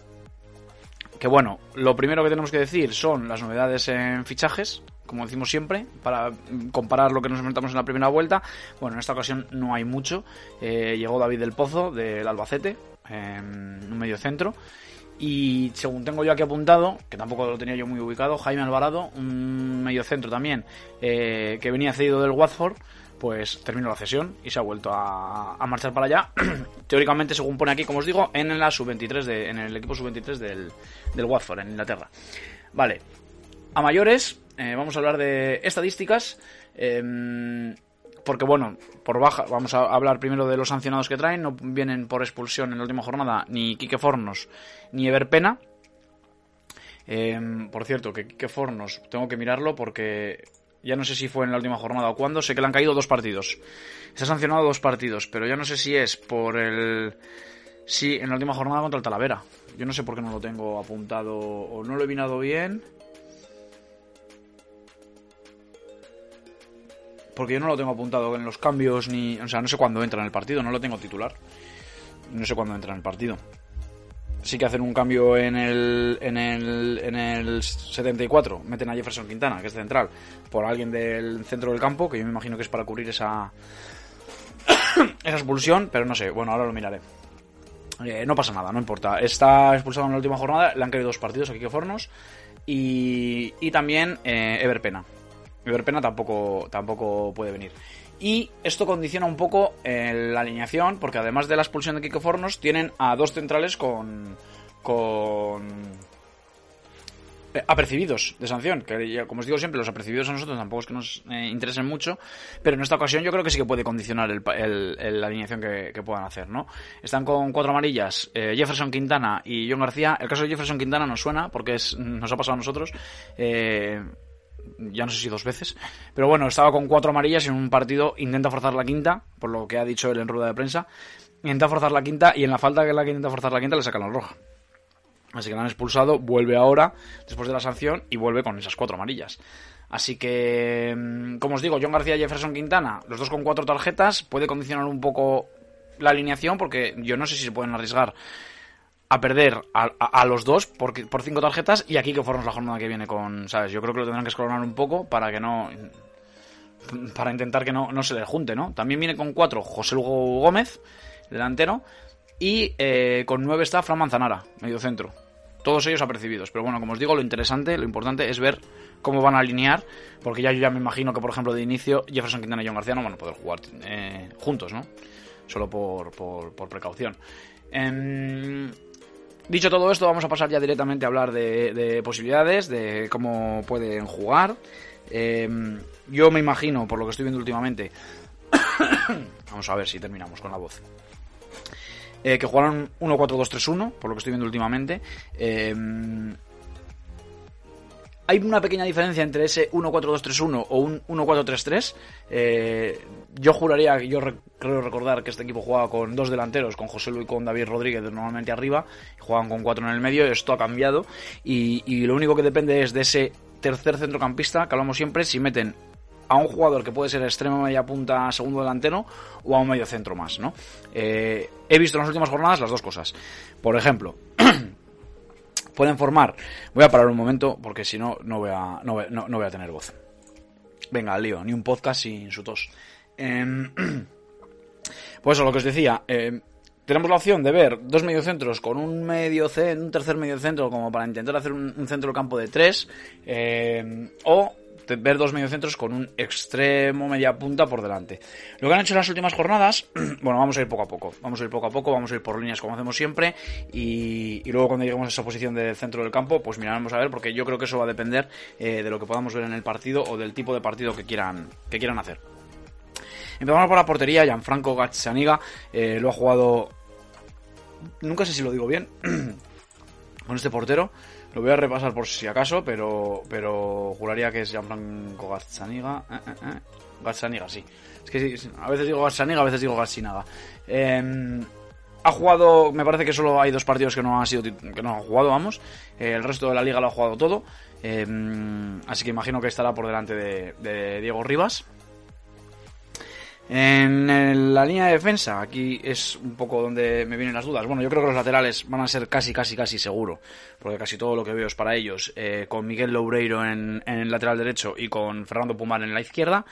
que bueno, lo primero que tenemos que decir son las novedades en fichajes, como decimos siempre, para comparar lo que nos enfrentamos en la primera vuelta. Bueno, en esta ocasión no hay mucho. Eh, llegó David del Pozo del Albacete, en un medio centro. Y según tengo yo aquí apuntado, que tampoco lo tenía yo muy ubicado, Jaime Alvarado, un medio centro también, eh, que venía cedido del Watford, pues terminó la cesión y se ha vuelto a, marchar para allá. *clears throat* Teóricamente, según pone aquí, como os digo, en la sub-23, de, en el equipo sub-23 del, del Watford, en Inglaterra. Vale, a mayores, eh, vamos a hablar de estadísticas. eh, porque bueno, por baja, vamos a hablar primero de los sancionados que traen, no vienen por expulsión en la última jornada ni Quique Fornos ni Ever Pena. Eh, por cierto, que Quique Fornos, tengo que mirarlo porque ya no sé si fue en la última jornada o cuándo, sé que le han caído dos partidos. Se ha sancionado dos partidos, pero ya no sé si es por el... Sí, en la última jornada contra el Talavera. Yo no sé por qué no lo tengo apuntado o no lo he vinado bien. Porque yo no lo tengo apuntado en los cambios ni... O sea, no sé cuándo entra en el partido, no lo tengo titular. No sé cuándo entra en el partido. Sí que hacen un cambio en el, en el, en el 74. Meten a Jefferson Quintana, que es central, por alguien del centro del campo, que yo me imagino que es para cubrir esa, *coughs* esa expulsión, pero no sé. Bueno, ahora lo miraré. Eh, no pasa nada, no importa. Está expulsado en la última jornada, le han caído dos partidos aquí que Fornos. Y, y también eh, Ever Pena. Ever Pena tampoco, tampoco puede venir. Y esto condiciona un poco eh, la alineación, porque además de la expulsión de Kiko Fornos, tienen a dos centrales con. con. eh, apercibidos de sanción. Que como os digo siempre, los apercibidos a nosotros tampoco es que nos eh, interesen mucho, pero en esta ocasión yo creo que sí que puede condicionar el, el- la alineación que, puedan hacer, ¿no? Están con cuatro amarillas, Jefferson Quintana y John García. El caso de Jefferson Quintana nos suena, porque es, nos ha pasado a nosotros. Eh, ya no sé si dos veces, pero bueno, estaba con cuatro amarillas en un partido, intenta forzar la quinta, por lo que ha dicho él en rueda de prensa, intenta forzar la quinta y en la falta que la que intenta forzar la quinta le sacan la roja. Así que la han expulsado, vuelve ahora, después de la sanción, y vuelve con esas cuatro amarillas. Así que, mm, como os digo, John García y Jefferson Quintana, los dos con cuatro tarjetas, puede condicionar un poco la alineación, porque yo no sé si se pueden arriesgar a perder a, los dos por, por cinco tarjetas y aquí que fuéramos la jornada que viene con, ¿sabes? Yo creo que lo tendrán que escalonar un poco para que no... Para intentar que no, no se le junte, ¿no? También viene con cuatro José Lugo Gómez, delantero, y eh, con nueve está Fran Manzanara, medio centro. Todos ellos apercibidos. Pero bueno, como os digo, lo interesante, lo importante es ver cómo van a alinear, porque ya yo ya me imagino que, por ejemplo, de inicio Jefferson Quintana y John García no van a poder jugar eh, juntos, ¿no? Solo por, por, por precaución. Em, Dicho todo esto, vamos a pasar ya directamente a hablar de, de posibilidades, de cómo pueden jugar. Eh, yo me imagino, por lo que estoy viendo últimamente, *coughs* vamos a ver si terminamos con la voz. Eh, que jugaron 1-4-2-3-1, por lo que estoy viendo últimamente. Eh, hay una pequeña diferencia entre ese 1-4-2-3-1 o un 1-4-3-3. Eh, yo juraría, yo re- creo recordar que este equipo jugaba con dos delanteros, con José Luis y con David Rodríguez normalmente arriba, y jugaban con cuatro en el medio, esto ha cambiado, y, y lo único que depende es de ese tercer centrocampista, que hablamos siempre, si meten a un jugador que puede ser extremo media punta, segundo delantero, o a un medio centro más, ¿no? Eh, he visto en las últimas jornadas las dos cosas. Por ejemplo, *clears throat* Pueden formar. Voy a parar un momento porque si no, no voy a, no- no voy a tener voz. Venga, al lío, ni un podcast sin su tos. Em, *clears throat* pues eso, lo que os decía. em, tenemos la opción de ver dos mediocentros con un medio un tercer mediocentro como para intentar hacer un, centro campo de tres. em, o ver dos mediocentros con un extremo media punta por delante. Lo que han hecho en las últimas jornadas, *clears throat* bueno, vamos a ir poco a poco. Vamos a ir poco a poco, vamos a ir por líneas como hacemos siempre. Y, y luego cuando lleguemos a esa posición de centro del campo, pues miraremos a ver, porque yo creo que eso va a depender eh, de lo que podamos ver en el partido o del tipo de partido que quieran, que quieran hacer. Empezamos por la portería, Gianfranco Gazzaniga eh, lo ha jugado, nunca sé si lo digo bien, *clears throat* con este portero. Lo voy a repasar por si acaso, pero, pero juraría que es Gianfranco Gazzaniga. Eh, eh, eh. Gazzaniga, sí. Es que sí, a veces digo Gazzaniga, a veces digo Gazzinaga. Eh, ha jugado, me parece que solo hay dos partidos que no han sido que no han jugado, vamos. El resto de la liga lo ha jugado todo. Eh, así que imagino que estará por delante de, de Diego Rivas. En la línea de defensa, aquí es un poco donde me vienen las dudas. Bueno, yo creo que los laterales van a ser casi, casi, casi seguro, porque casi todo lo que veo es para ellos. Eh, con Miguel Loureiro en, en el lateral derecho y con Fernando Pumar en la izquierda.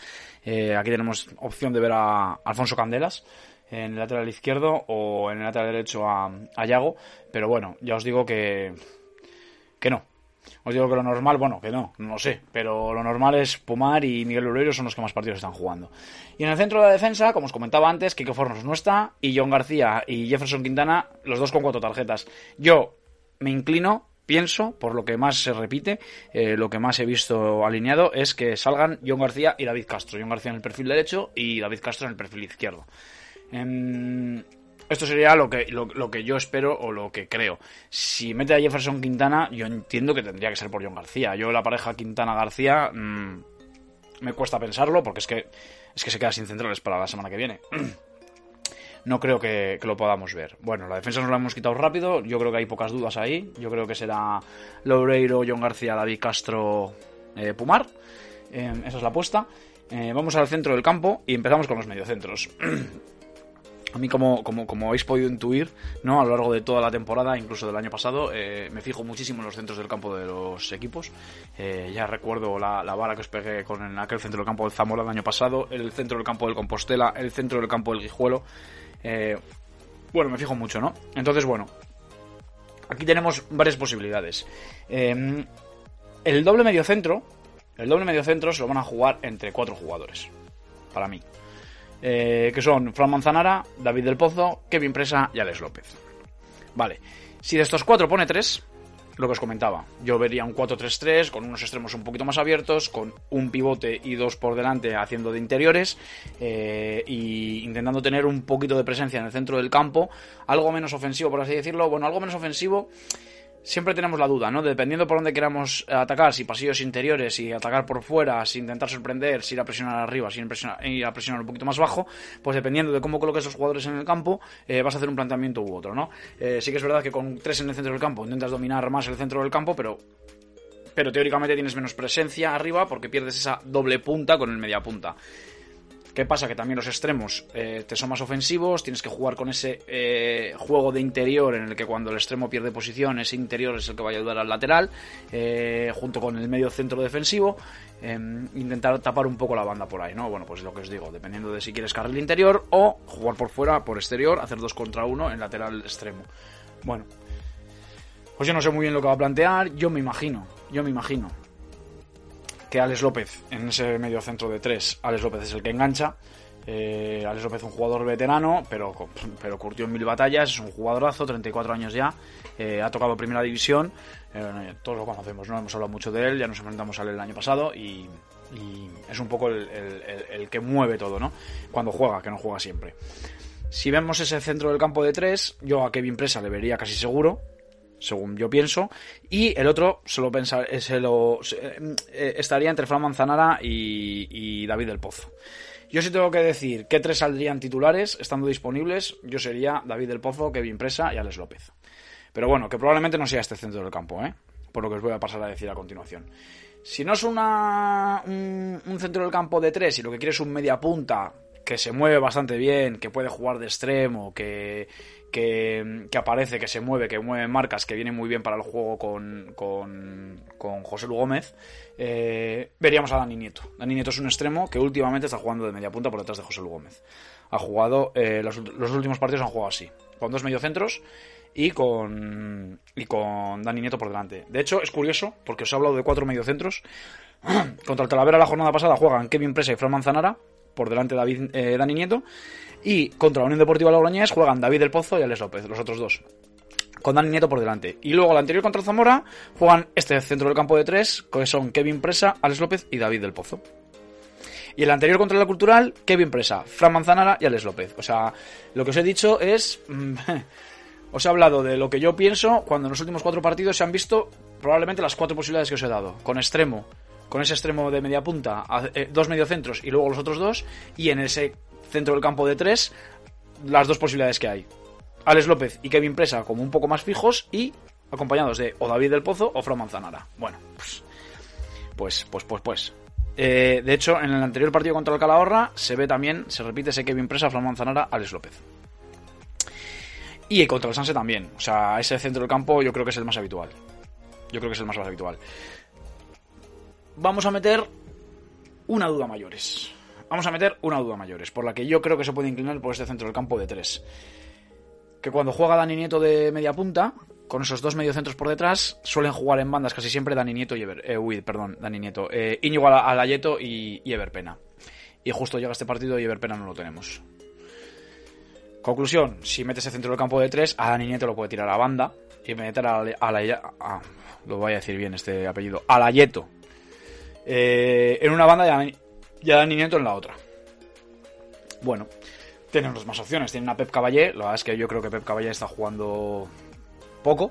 Eh, aquí tenemos opción de ver a Alfonso Candelas en el lateral izquierdo o en el lateral derecho a, a Yago. Pero bueno, ya os digo que, que no. Os digo que lo normal, bueno, que no, no sé, pero lo normal es Pumar y Miguel Loureiro son los que más partidos están jugando. Y en el centro de la defensa, como os comentaba antes, Kike Fornos no está, y John García y Jefferson Quintana, los dos con cuatro tarjetas. Yo me inclino, pienso, por lo que más se repite, eh, lo que más he visto alineado, es que salgan John García y David Castro. John García en el perfil derecho y David Castro en el perfil izquierdo. Em, esto sería lo que, lo, que yo espero o lo que creo. Si mete a Jefferson Quintana, yo entiendo que tendría que ser por John García. Yo la pareja Quintana-García mm, me cuesta pensarlo porque es que, es que se queda sin centrales para la semana que viene. *clears throat* no creo que, que lo podamos ver. Bueno, la defensa nos la hemos quitado rápido. Yo creo que hay pocas dudas ahí. Yo creo que será Loureiro, John García, David Castro, eh, Pumar. Eh, esa es la apuesta. Eh, vamos al centro del campo y empezamos con los mediocentros. *clears throat* A mí, como, como, como habéis podido intuir, ¿no? a lo largo de toda la temporada, incluso del año pasado, eh, me fijo muchísimo en los centros del campo de los equipos. Eh, ya recuerdo la, la vara que os pegué con en aquel centro del campo del Zamora el año pasado, el centro del campo del Compostela, el centro del campo del Guijuelo. Eh, bueno, me fijo mucho, ¿no? Entonces, bueno, aquí tenemos varias posibilidades. Eh, el doble mediocentro, el doble mediocentro se lo van a jugar entre cuatro jugadores, para mí eh, que son Fran Manzanara, David del Pozo, Kevin Presa y Alex López. Vale, si de estos cuatro pone tres, lo que os comentaba, yo vería un 4-3-3 con unos extremos un poquito más abiertos, con un pivote y dos por delante haciendo de interiores eh, y intentando tener un poquito de presencia en el centro del campo, algo menos ofensivo por así decirlo, bueno, algo menos ofensivo siempre tenemos la duda, ¿no? Dependiendo por dónde queramos atacar, si pasillos interiores, si atacar por fuera, si intentar sorprender, si ir a presionar arriba, si ir a presionar, un poquito más bajo, pues dependiendo de cómo coloques los jugadores en el campo, eh, vas a hacer un planteamiento u otro, ¿no? Eh, sí que es verdad que con tres en el centro del campo intentas dominar más el centro del campo, pero pero teóricamente tienes menos presencia arriba porque pierdes esa doble punta con el media punta. ¿Qué pasa? Que también los extremos eh, te son más ofensivos, tienes que jugar con ese eh, juego de interior en el que cuando el extremo pierde posición, ese interior es el que va a ayudar al lateral, eh, junto con el medio centro defensivo, eh, intentar tapar un poco la banda por ahí, ¿no? Bueno, pues lo que os digo, dependiendo de si quieres carril interior o jugar por fuera, por exterior, hacer dos contra uno en lateral extremo. Bueno, pues yo no sé muy bien lo que va a plantear, yo me imagino, yo me imagino que Alex López en ese medio centro de tres, Alex López es el que engancha. Eh, Alex López un jugador veterano, pero, pero curtió en mil batallas, es un jugadorazo, 34 años ya, eh, ha tocado primera división, eh, todos lo conocemos, no hemos hablado mucho de él, ya nos enfrentamos a él el año pasado y, es un poco el, el, el, el, que mueve todo, ¿no? Cuando juega, que no juega siempre. Si vemos ese centro del campo de tres, yo a Kevin Presa le vería casi seguro, según yo pienso, y el otro se lo pensa, se lo, eh, estaría entre Fran Manzanara y, y, David del Pozo. Yo sí tengo que decir qué tres saldrían titulares estando disponibles, yo sería David del Pozo, Kevin Presa y Alex López. Pero bueno, que probablemente no sea este centro del campo, ¿eh? por lo que os voy a pasar a decir a continuación. Si no es una, un, un centro del campo de tres y lo que quieres es un media punta que se mueve bastante bien, que puede jugar de extremo, que, que, aparece, que se mueve, que mueve marcas, que viene muy bien para el juego con, con, con José Lu Gómez, eh, veríamos a Dani Nieto. Dani Nieto es un extremo que últimamente está jugando de media punta por detrás de José Lu Gómez. Ha jugado, eh, los, los últimos partidos han jugado así, con dos mediocentros y con, y con Dani Nieto por delante. De hecho, es curioso, porque os he hablado de cuatro mediocentros. *clears throat* Contra el Talavera la jornada pasada juegan Kevin Presa y Fran Manzanara, por delante David, eh, Dani Nieto. Y contra la Unión Deportiva Logroñés juegan David del Pozo y Alex López, los otros dos. Con Dani Nieto por delante. Y luego la anterior contra Zamora juegan este centro del campo de tres, que son Kevin Presa, Alex López y David del Pozo. Y el anterior contra la cultural, Kevin Presa, Fran Manzanara y Alex López. O sea, lo que os he dicho es. mm, *laughs* os he hablado de lo que yo pienso cuando en los últimos cuatro partidos se han visto probablemente las cuatro posibilidades que os he dado. Con extremo, con ese extremo de media punta, eh, dos mediocentros y luego los otros dos. Y en ese centro del campo de tres, las dos posibilidades que hay. Alex López y Kevin Presa como un poco más fijos y acompañados de o David del Pozo o Fran Manzanara. Bueno, pues, pues, pues, pues, pues. Eh, de hecho, en el anterior partido contra el Calahorra se ve también, se repite ese Kevin Presa, Fran Manzanara, Alex López. Y contra el Sanse también. O sea, ese centro del campo yo creo que es el más habitual. Yo creo que es el más habitual. Vamos a meter una duda mayores. Vamos a meter una duda mayores, por la que yo creo que se puede inclinar por este centro del campo de tres. Que cuando juega Dani Nieto de media punta, con esos dos mediocentros por detrás, suelen jugar en bandas casi siempre Dani Nieto y Ever, eh, perdón, Dani Nieto, eh, Íñigo Ala- Alayeto y, y Ever Pena. Y justo llega este partido y Ever Pena no lo tenemos. Conclusión, si metes ese centro del campo de tres, a Dani Nieto lo puede tirar a banda y meter a, la- a la- a- lo voy a decir bien este apellido, a Layeto eh, en una banda y a, Dani- Nieto en la otra. Bueno, tienen más opciones, tienen a Pep Caballé, la verdad es que yo creo que Pep Caballé está jugando poco,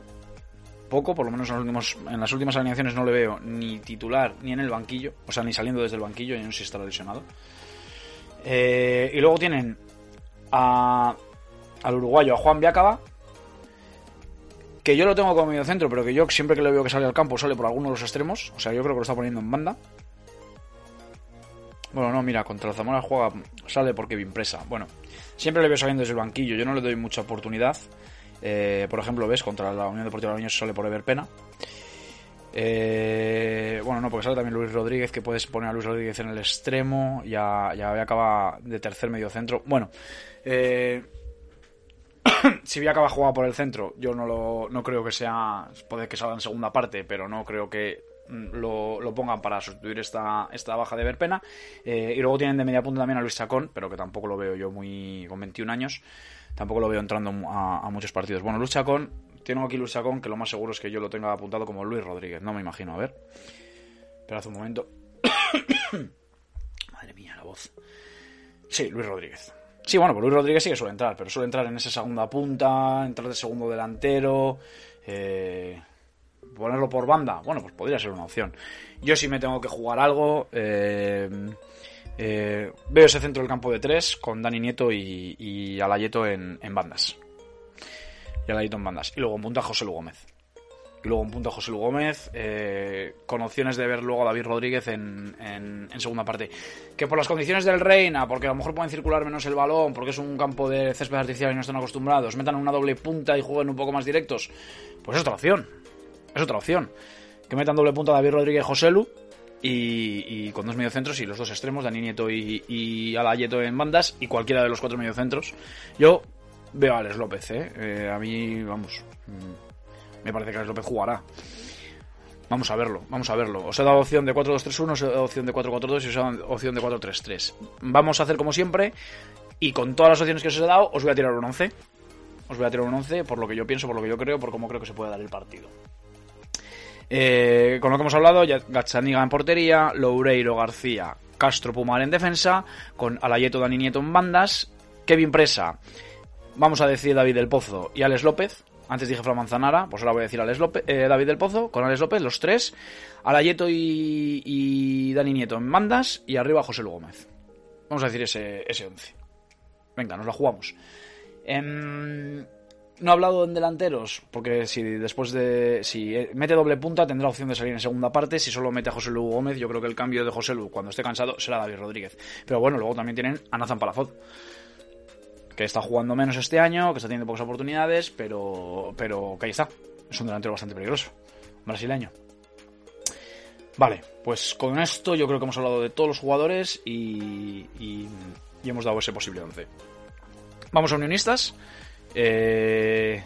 poco, por lo menos en las últimas alineaciones no le veo ni titular ni en el banquillo, o sea, ni saliendo desde el banquillo, y no sé si estará lesionado. Eh, y luego tienen a, al uruguayo, a Juan Viacaba, que yo lo tengo como medio centro, pero que yo siempre que le veo que sale al campo sale por alguno de los extremos, o sea, yo creo que lo está poniendo en banda. Bueno, no, mira, contra el Zamora juega, sale por Kevin Presa. Bueno, siempre le veo saliendo desde el banquillo, yo no le doy mucha oportunidad. Eh, por ejemplo, ves, contra la Unión Deportiva Logroñés sale por Ever Pena. Eh, bueno, no, porque sale también Luis Rodríguez, que puedes poner a Luis Rodríguez en el extremo, ya, ya acaba de tercer medio centro. Bueno, eh, *coughs* si acaba jugada por el centro, yo no lo no creo que sea. Puede que salga en segunda parte, pero no creo que mm, lo, lo pongan para sustituir esta, esta baja de Verpena. Eh, y luego tienen de media punta también a Luis Chacón, pero que tampoco lo veo yo muy. con 21 años. Tampoco lo veo entrando a, a muchos partidos. Bueno, Luis Chacón, tengo aquí Luis Chacón, que lo más seguro es que yo lo tenga apuntado como Luis Rodríguez. No me imagino, a ver. Pero hace un momento. *coughs* Madre mía, la voz. Sí, Luis Rodríguez. Sí, bueno, pues Luis Rodríguez sí que suele entrar, pero suele entrar en esa segunda punta, entrar de segundo delantero, eh, ponerlo por banda, bueno, pues podría ser una opción. Yo sí me tengo que jugar algo, eh, eh, veo ese centro del campo de tres con Dani Nieto y, y Alayeto en, en bandas. Y Alayeto en bandas. Y luego en punta José Lu Gómez. Luego en punta José Lu Gómez, eh, con opciones de ver luego a David Rodríguez en, en- segunda parte. Que por las condiciones del Reina, porque a lo mejor pueden circular menos el balón, porque es un campo de césped artificial y no están acostumbrados, metan una doble punta y jueguen un poco más directos, pues es otra opción. Es otra opción. Que metan doble punta David Rodríguez y José Lu. Y, y con dos mediocentros y los dos extremos, Dani Nieto y, y Alayeto en bandas, y cualquiera de los cuatro mediocentros. Yo veo a Alex López, ¿eh? Eh, a mí, vamos, mm, me parece que Alex López jugará. Vamos a verlo, vamos a verlo. Os he dado opción de 4-2-3-1, os he dado opción de 4-4-2 y os he dado opción de 4-3-3. Vamos a hacer como siempre y con todas las opciones que os he dado os voy a tirar un 11. Os voy a tirar un 11 por lo que yo pienso, por lo que yo creo, por cómo creo que se puede dar el partido. Eh, con lo que hemos hablado, ya Gazzaniga en portería, Loureiro, García, Castro, Pumar en defensa, con Alayeto, Dani Nieto en bandas, Kevin Presa, vamos a decir David del Pozo y Alex López. Antes dije Fran Manzanara, pues ahora voy a decir Alex eh, David del Pozo con Alex López, los tres. Alayeto y, y Dani Nieto en bandas y arriba José Lu Gómez. Vamos a decir ese, ese 11. Venga, nos la jugamos. Em, no he hablado en delanteros, porque si después de. Si mete doble punta, tendrá opción de salir en segunda parte. Si solo mete a José Lu Gómez, yo creo que el cambio de José Lu cuando esté cansado será David Rodríguez. Pero bueno, luego también tienen a Nathan Palafot. Que está jugando menos este año, que está teniendo pocas oportunidades, pero, pero que ahí está. Es un delantero bastante peligroso, brasileño. Vale, pues con esto yo creo que hemos hablado de todos los jugadores y, y, y hemos dado ese posible 11. Vamos a unionistas. Eh...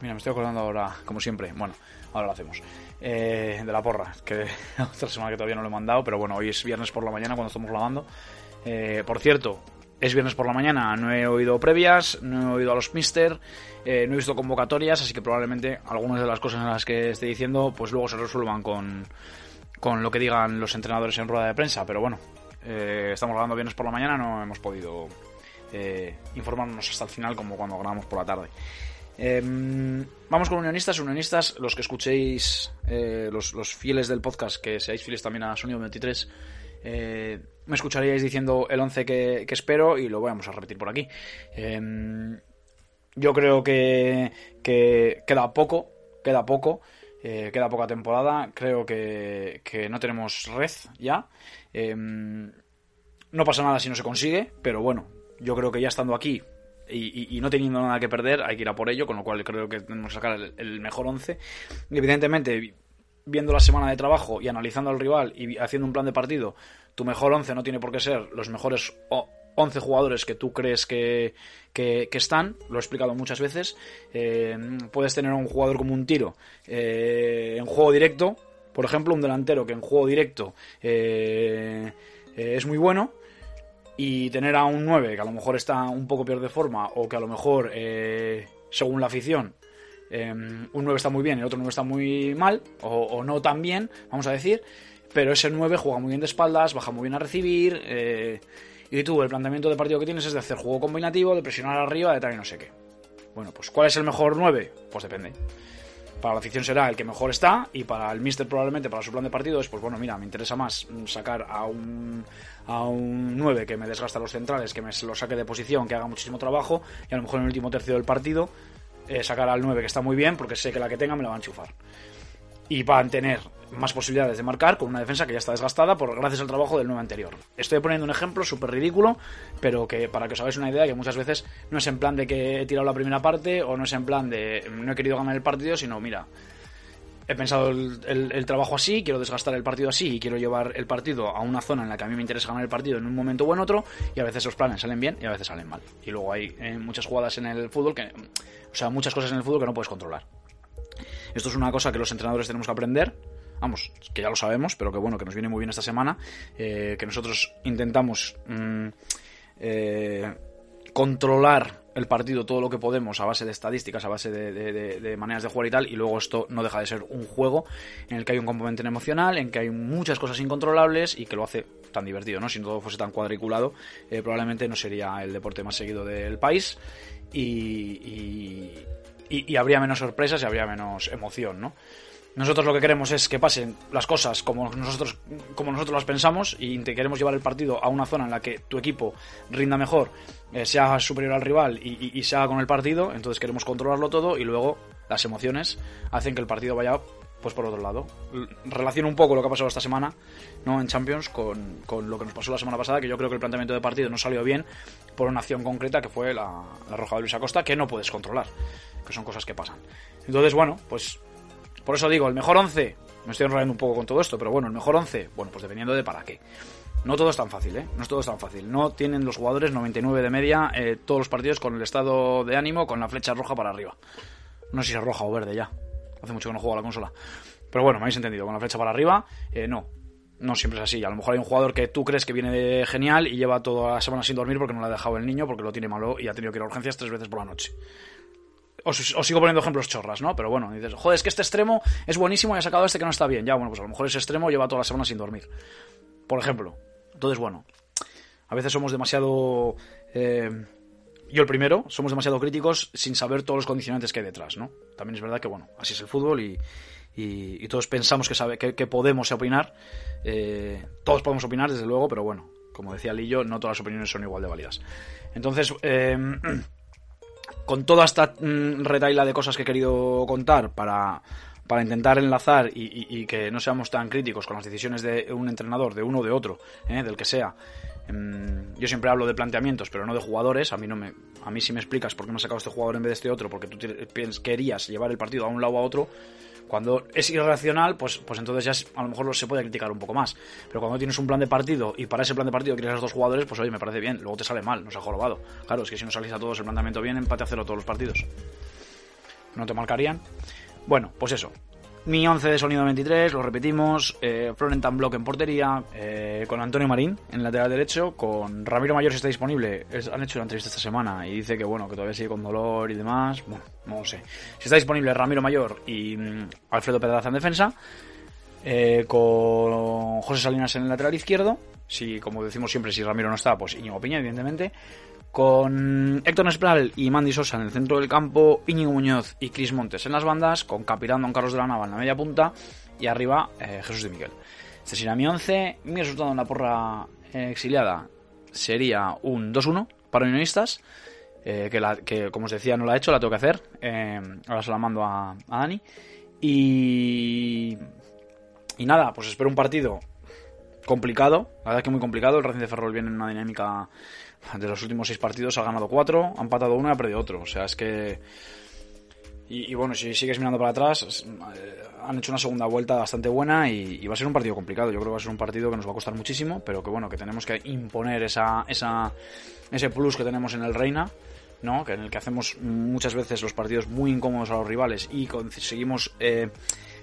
Mira, me estoy acordando ahora, como siempre. Bueno, ahora lo hacemos. Eh, de la porra, que *laughs* otra semana que todavía no lo he mandado, pero bueno, hoy es viernes por la mañana cuando estamos grabando. Eh, por cierto, es viernes por la mañana, no he oído previas, no he oído a los mister, eh, no he visto convocatorias, así que probablemente algunas de las cosas en las que esté diciendo, pues luego se resuelvan con, con lo que digan los entrenadores en rueda de prensa. Pero bueno, eh, estamos grabando viernes por la mañana, no hemos podido eh, informarnos hasta el final como cuando grabamos por la tarde. Em, vamos con unionistas, unionistas, los que escuchéis, los, los, fieles del podcast, que seáis fieles también a Sonido 23, eh, me escucharíais diciendo el 11 que, espero y lo vamos a repetir por aquí. Eh, yo creo que, que, queda poco, queda poco, eh, queda poca temporada, creo que, que no tenemos red ya. no pasa nada si no se consigue, pero bueno, yo creo que ya estando aquí y, y, no teniendo nada que perder, hay que ir a por ello, con lo cual creo que tenemos que sacar el, el mejor 11. Y evidentemente, viendo la semana de trabajo y analizando al rival y haciendo un plan de partido, tu mejor 11 no tiene por qué ser los mejores 11 jugadores que tú crees que, que, están, lo he explicado muchas veces. Eh, puedes tener un jugador como un tiro eh, en juego directo, por ejemplo, un delantero que en juego directo eh, es muy bueno y tener a un 9 que a lo mejor está un poco peor de forma o que a lo mejor, eh, según la afición, eh, un 9 está muy bien el otro 9 está muy mal o, o, no tan bien, vamos a decir, pero ese 9 juega muy bien de espaldas, baja muy bien a recibir eh, y tú el planteamiento de partido que tienes es de hacer juego combinativo, de presionar arriba, de tal y no sé qué. Bueno, pues ¿cuál es el mejor 9? Pues depende para la afición será el que mejor está y para el míster probablemente para su plan de partido es pues bueno mira me interesa más sacar a un a un 9 que me desgasta los centrales que me lo saque de posición que haga muchísimo trabajo y a lo mejor en el último tercio del partido eh, sacar al 9 que está muy bien porque sé que la que tenga me la va a enchufar y van a tener más posibilidades de marcar con una defensa que ya está desgastada por gracias al trabajo del 9 anterior. Estoy poniendo un ejemplo súper ridículo, pero que para que os hagáis una idea que muchas veces no es en plan de que he tirado la primera parte o no es en plan de no he querido ganar el partido, sino mira, he pensado el, trabajo así, quiero desgastar el partido así y quiero llevar el partido a una zona en la que a mí me interesa ganar el partido en un momento o en otro y a veces los planes salen bien y a veces salen mal. Y luego hay eh, muchas jugadas en el fútbol que, o sea, muchas cosas en el fútbol que no puedes controlar. Esto es una cosa que los entrenadores tenemos que aprender. Vamos, que ya lo sabemos, pero que bueno, que nos viene muy bien esta semana. Eh, que nosotros intentamos mmm, eh, controlar el partido todo lo que podemos a base de estadísticas, a base de, de, maneras de jugar y tal, y luego esto no deja de ser un juego en el que hay un componente emocional, en que hay muchas cosas incontrolables y que lo hace tan divertido, ¿no? Si todo fuese tan cuadriculado, eh, probablemente no sería el deporte más seguido del país y, y, habría menos sorpresas y habría menos emoción, ¿no? Nosotros lo que queremos es que pasen las cosas como nosotros, como nosotros las pensamos y te queremos llevar el partido a una zona en la que tu equipo rinda mejor, eh, sea superior al rival y, y, y, se haga con el partido. Entonces queremos controlarlo todo y luego las emociones hacen que el partido vaya pues por otro lado. Relaciono un poco lo que ha pasado esta semana ¿no? en Champions con, con, lo que nos pasó la semana pasada, que yo creo que el planteamiento de partido no salió bien por una acción concreta que fue la, la roja de Luis Acosta, que no puedes controlar, que son cosas que pasan. Entonces, bueno, pues por eso digo, el mejor 11, me estoy enrollando un poco con todo esto, pero bueno, el mejor 11, bueno, pues dependiendo de para qué. No todo es tan fácil, ¿eh? No es todo tan fácil. No tienen los jugadores 99 de media eh, todos los partidos con el estado de ánimo, con la flecha roja para arriba. No sé si es roja o verde ya. Hace mucho que no juego a la consola. Pero bueno, me habéis entendido. Con la flecha para arriba, eh, no. No siempre es así. A lo mejor hay un jugador que tú crees que viene de genial y lleva toda la semana sin dormir porque no le ha dejado el niño, porque lo tiene malo y ha tenido que ir a urgencias tres veces por la noche os, sigo poniendo ejemplos chorras, ¿no? Pero bueno, dices, joder, es que este extremo es buenísimo y ha sacado este que no está bien. Ya, bueno, pues a lo mejor ese extremo lleva toda la semana sin dormir. Por ejemplo. Entonces, bueno, a veces somos demasiado... Eh, yo el primero, somos demasiado críticos sin saber todos los condicionantes que hay detrás, ¿no? También es verdad que, bueno, así es el fútbol y, y, todos pensamos que, sabe, que, que podemos opinar. Eh, todos podemos opinar, desde luego, pero bueno, como decía Lillo, no todas las opiniones son igual de válidas. Entonces, eh, *clears throat* con toda esta mmm, retaila de cosas que he querido contar para, para intentar enlazar y, que no seamos tan críticos con las decisiones de un entrenador, de uno o de otro, ¿eh? del que sea, Em, yo siempre hablo de planteamientos, pero no de jugadores. A mí no me, a mí si me explicas por qué me has sacado este jugador en vez de este otro, porque tú querías llevar el partido a un lado o a otro, cuando es irracional, pues, pues entonces ya a lo mejor se puede criticar un poco más. Pero cuando tienes un plan de partido y para ese plan de partido quieres a los dos jugadores, pues oye, me parece bien. Luego te sale mal, nos ha jorobado. Claro, es que si no salís a todos el planteamiento bien, empate a cero todos los partidos. No te marcarían. Bueno, pues eso. Mi 11 de sonido 23, lo repetimos. Eh, Florentan Block en portería. Eh, con Antonio Marín en lateral derecho. Con Ramiro Mayor si está disponible. han hecho una entrevista esta semana y dice que bueno, que todavía sigue con dolor y demás. Bueno, no lo sé. Si está disponible Ramiro Mayor y mm, Alfredo Pedraza en defensa. Eh, con José Salinas en el lateral izquierdo. Si, como decimos siempre, si Ramiro no está, pues Íñigo Piña, evidentemente con Héctor Nespral y Mandy Sosa en el centro del campo, Íñigo Muñoz y Cris Montes en las bandas, con Capitán Don Carlos de la Nava en la media punta y arriba eh, Jesús de Miguel. Este sería mi 11. Mi resultado en la porra eh, exiliada sería un 2-1 para unionistas, eh, que, que, como os decía no la he hecho, la tengo que hacer. ahora se la mando a, a Dani. Y, y nada, pues espero un partido complicado, la verdad que muy complicado. El Racing de Ferrol viene en una dinámica de los últimos seis partidos ha ganado cuatro, ha empatado uno y ha perdido otro. O sea, es que. Y, bueno, si sigues mirando para atrás, eh, han hecho una segunda vuelta bastante buena y, va a ser un partido complicado. Yo creo que va a ser un partido que nos va a costar muchísimo, pero que bueno, que tenemos que imponer esa, esa, ese plus que tenemos en el Reina. ¿no? que en el que hacemos muchas veces los partidos muy incómodos a los rivales y conseguimos eh,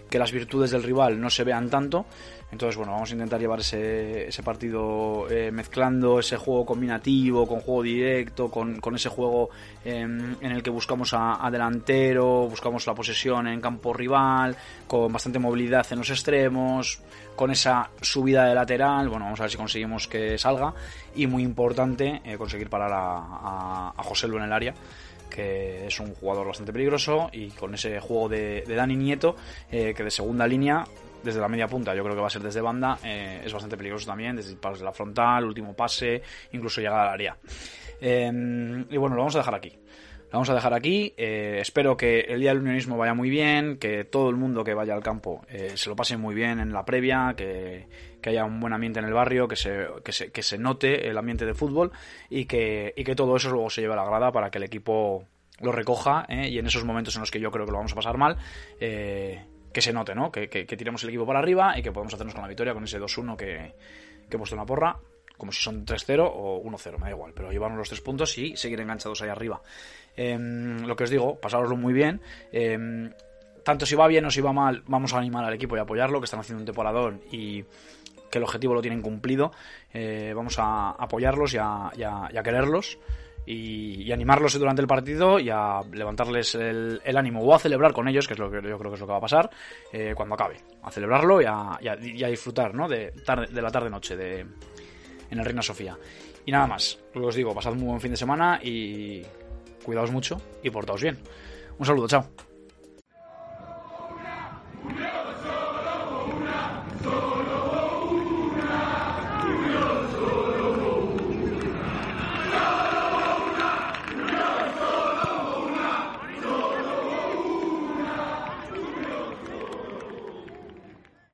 que las virtudes del rival no se vean tanto. Entonces, bueno, vamos a intentar llevar ese, ese partido eh, mezclando ese juego combinativo con juego directo, con, ese juego em, en el que buscamos a, delantero, buscamos la posesión en campo rival, con bastante movilidad en los extremos, con esa subida de lateral. Bueno, vamos a ver si conseguimos que salga. Y muy importante, eh, conseguir parar a, a, José Lu en el área que es un jugador bastante peligroso y con ese juego de, Dani Nieto, eh, que de segunda línea desde la media punta, yo creo que va a ser desde banda, eh, es bastante peligroso también, desde de la frontal, último pase, incluso llegar al área. Em, y bueno, lo vamos a dejar aquí. Lo vamos a dejar aquí. Eh, espero que el día del unionismo vaya muy bien, que todo el mundo que vaya al campo eh, se lo pase muy bien en la previa, que, haya un buen ambiente en el barrio, que se, que se, que se note el ambiente de fútbol y que, y que todo eso luego se lleve a la grada para que el equipo lo recoja y en esos momentos en los que yo creo que lo vamos a pasar mal, que se note, ¿no? Que, tiremos el equipo para arriba y que podemos hacernos con la victoria con ese 2-1 que, he puesto en la porra, como si son 3-0 o 1-0, me da igual, pero llevarnos los tres puntos y seguir enganchados ahí arriba. Em, lo que os digo, pasároslo muy bien. Em, tanto si va bien o si va mal, vamos a animar al equipo y apoyarlo, que están haciendo un temporadón y que el objetivo lo tienen cumplido. Eh, vamos a apoyarlos y a quererlos y, animarlos durante el partido y a levantarles el, ánimo o a celebrar con ellos, que es lo que yo creo que es lo que va a pasar eh, cuando acabe. A celebrarlo y a, disfrutar ¿no? de, la tarde-noche de, en el Reina Sofía. Y nada más, lo os digo, pasad un buen fin de semana y cuidaos mucho y portaos bien. Un saludo, chao.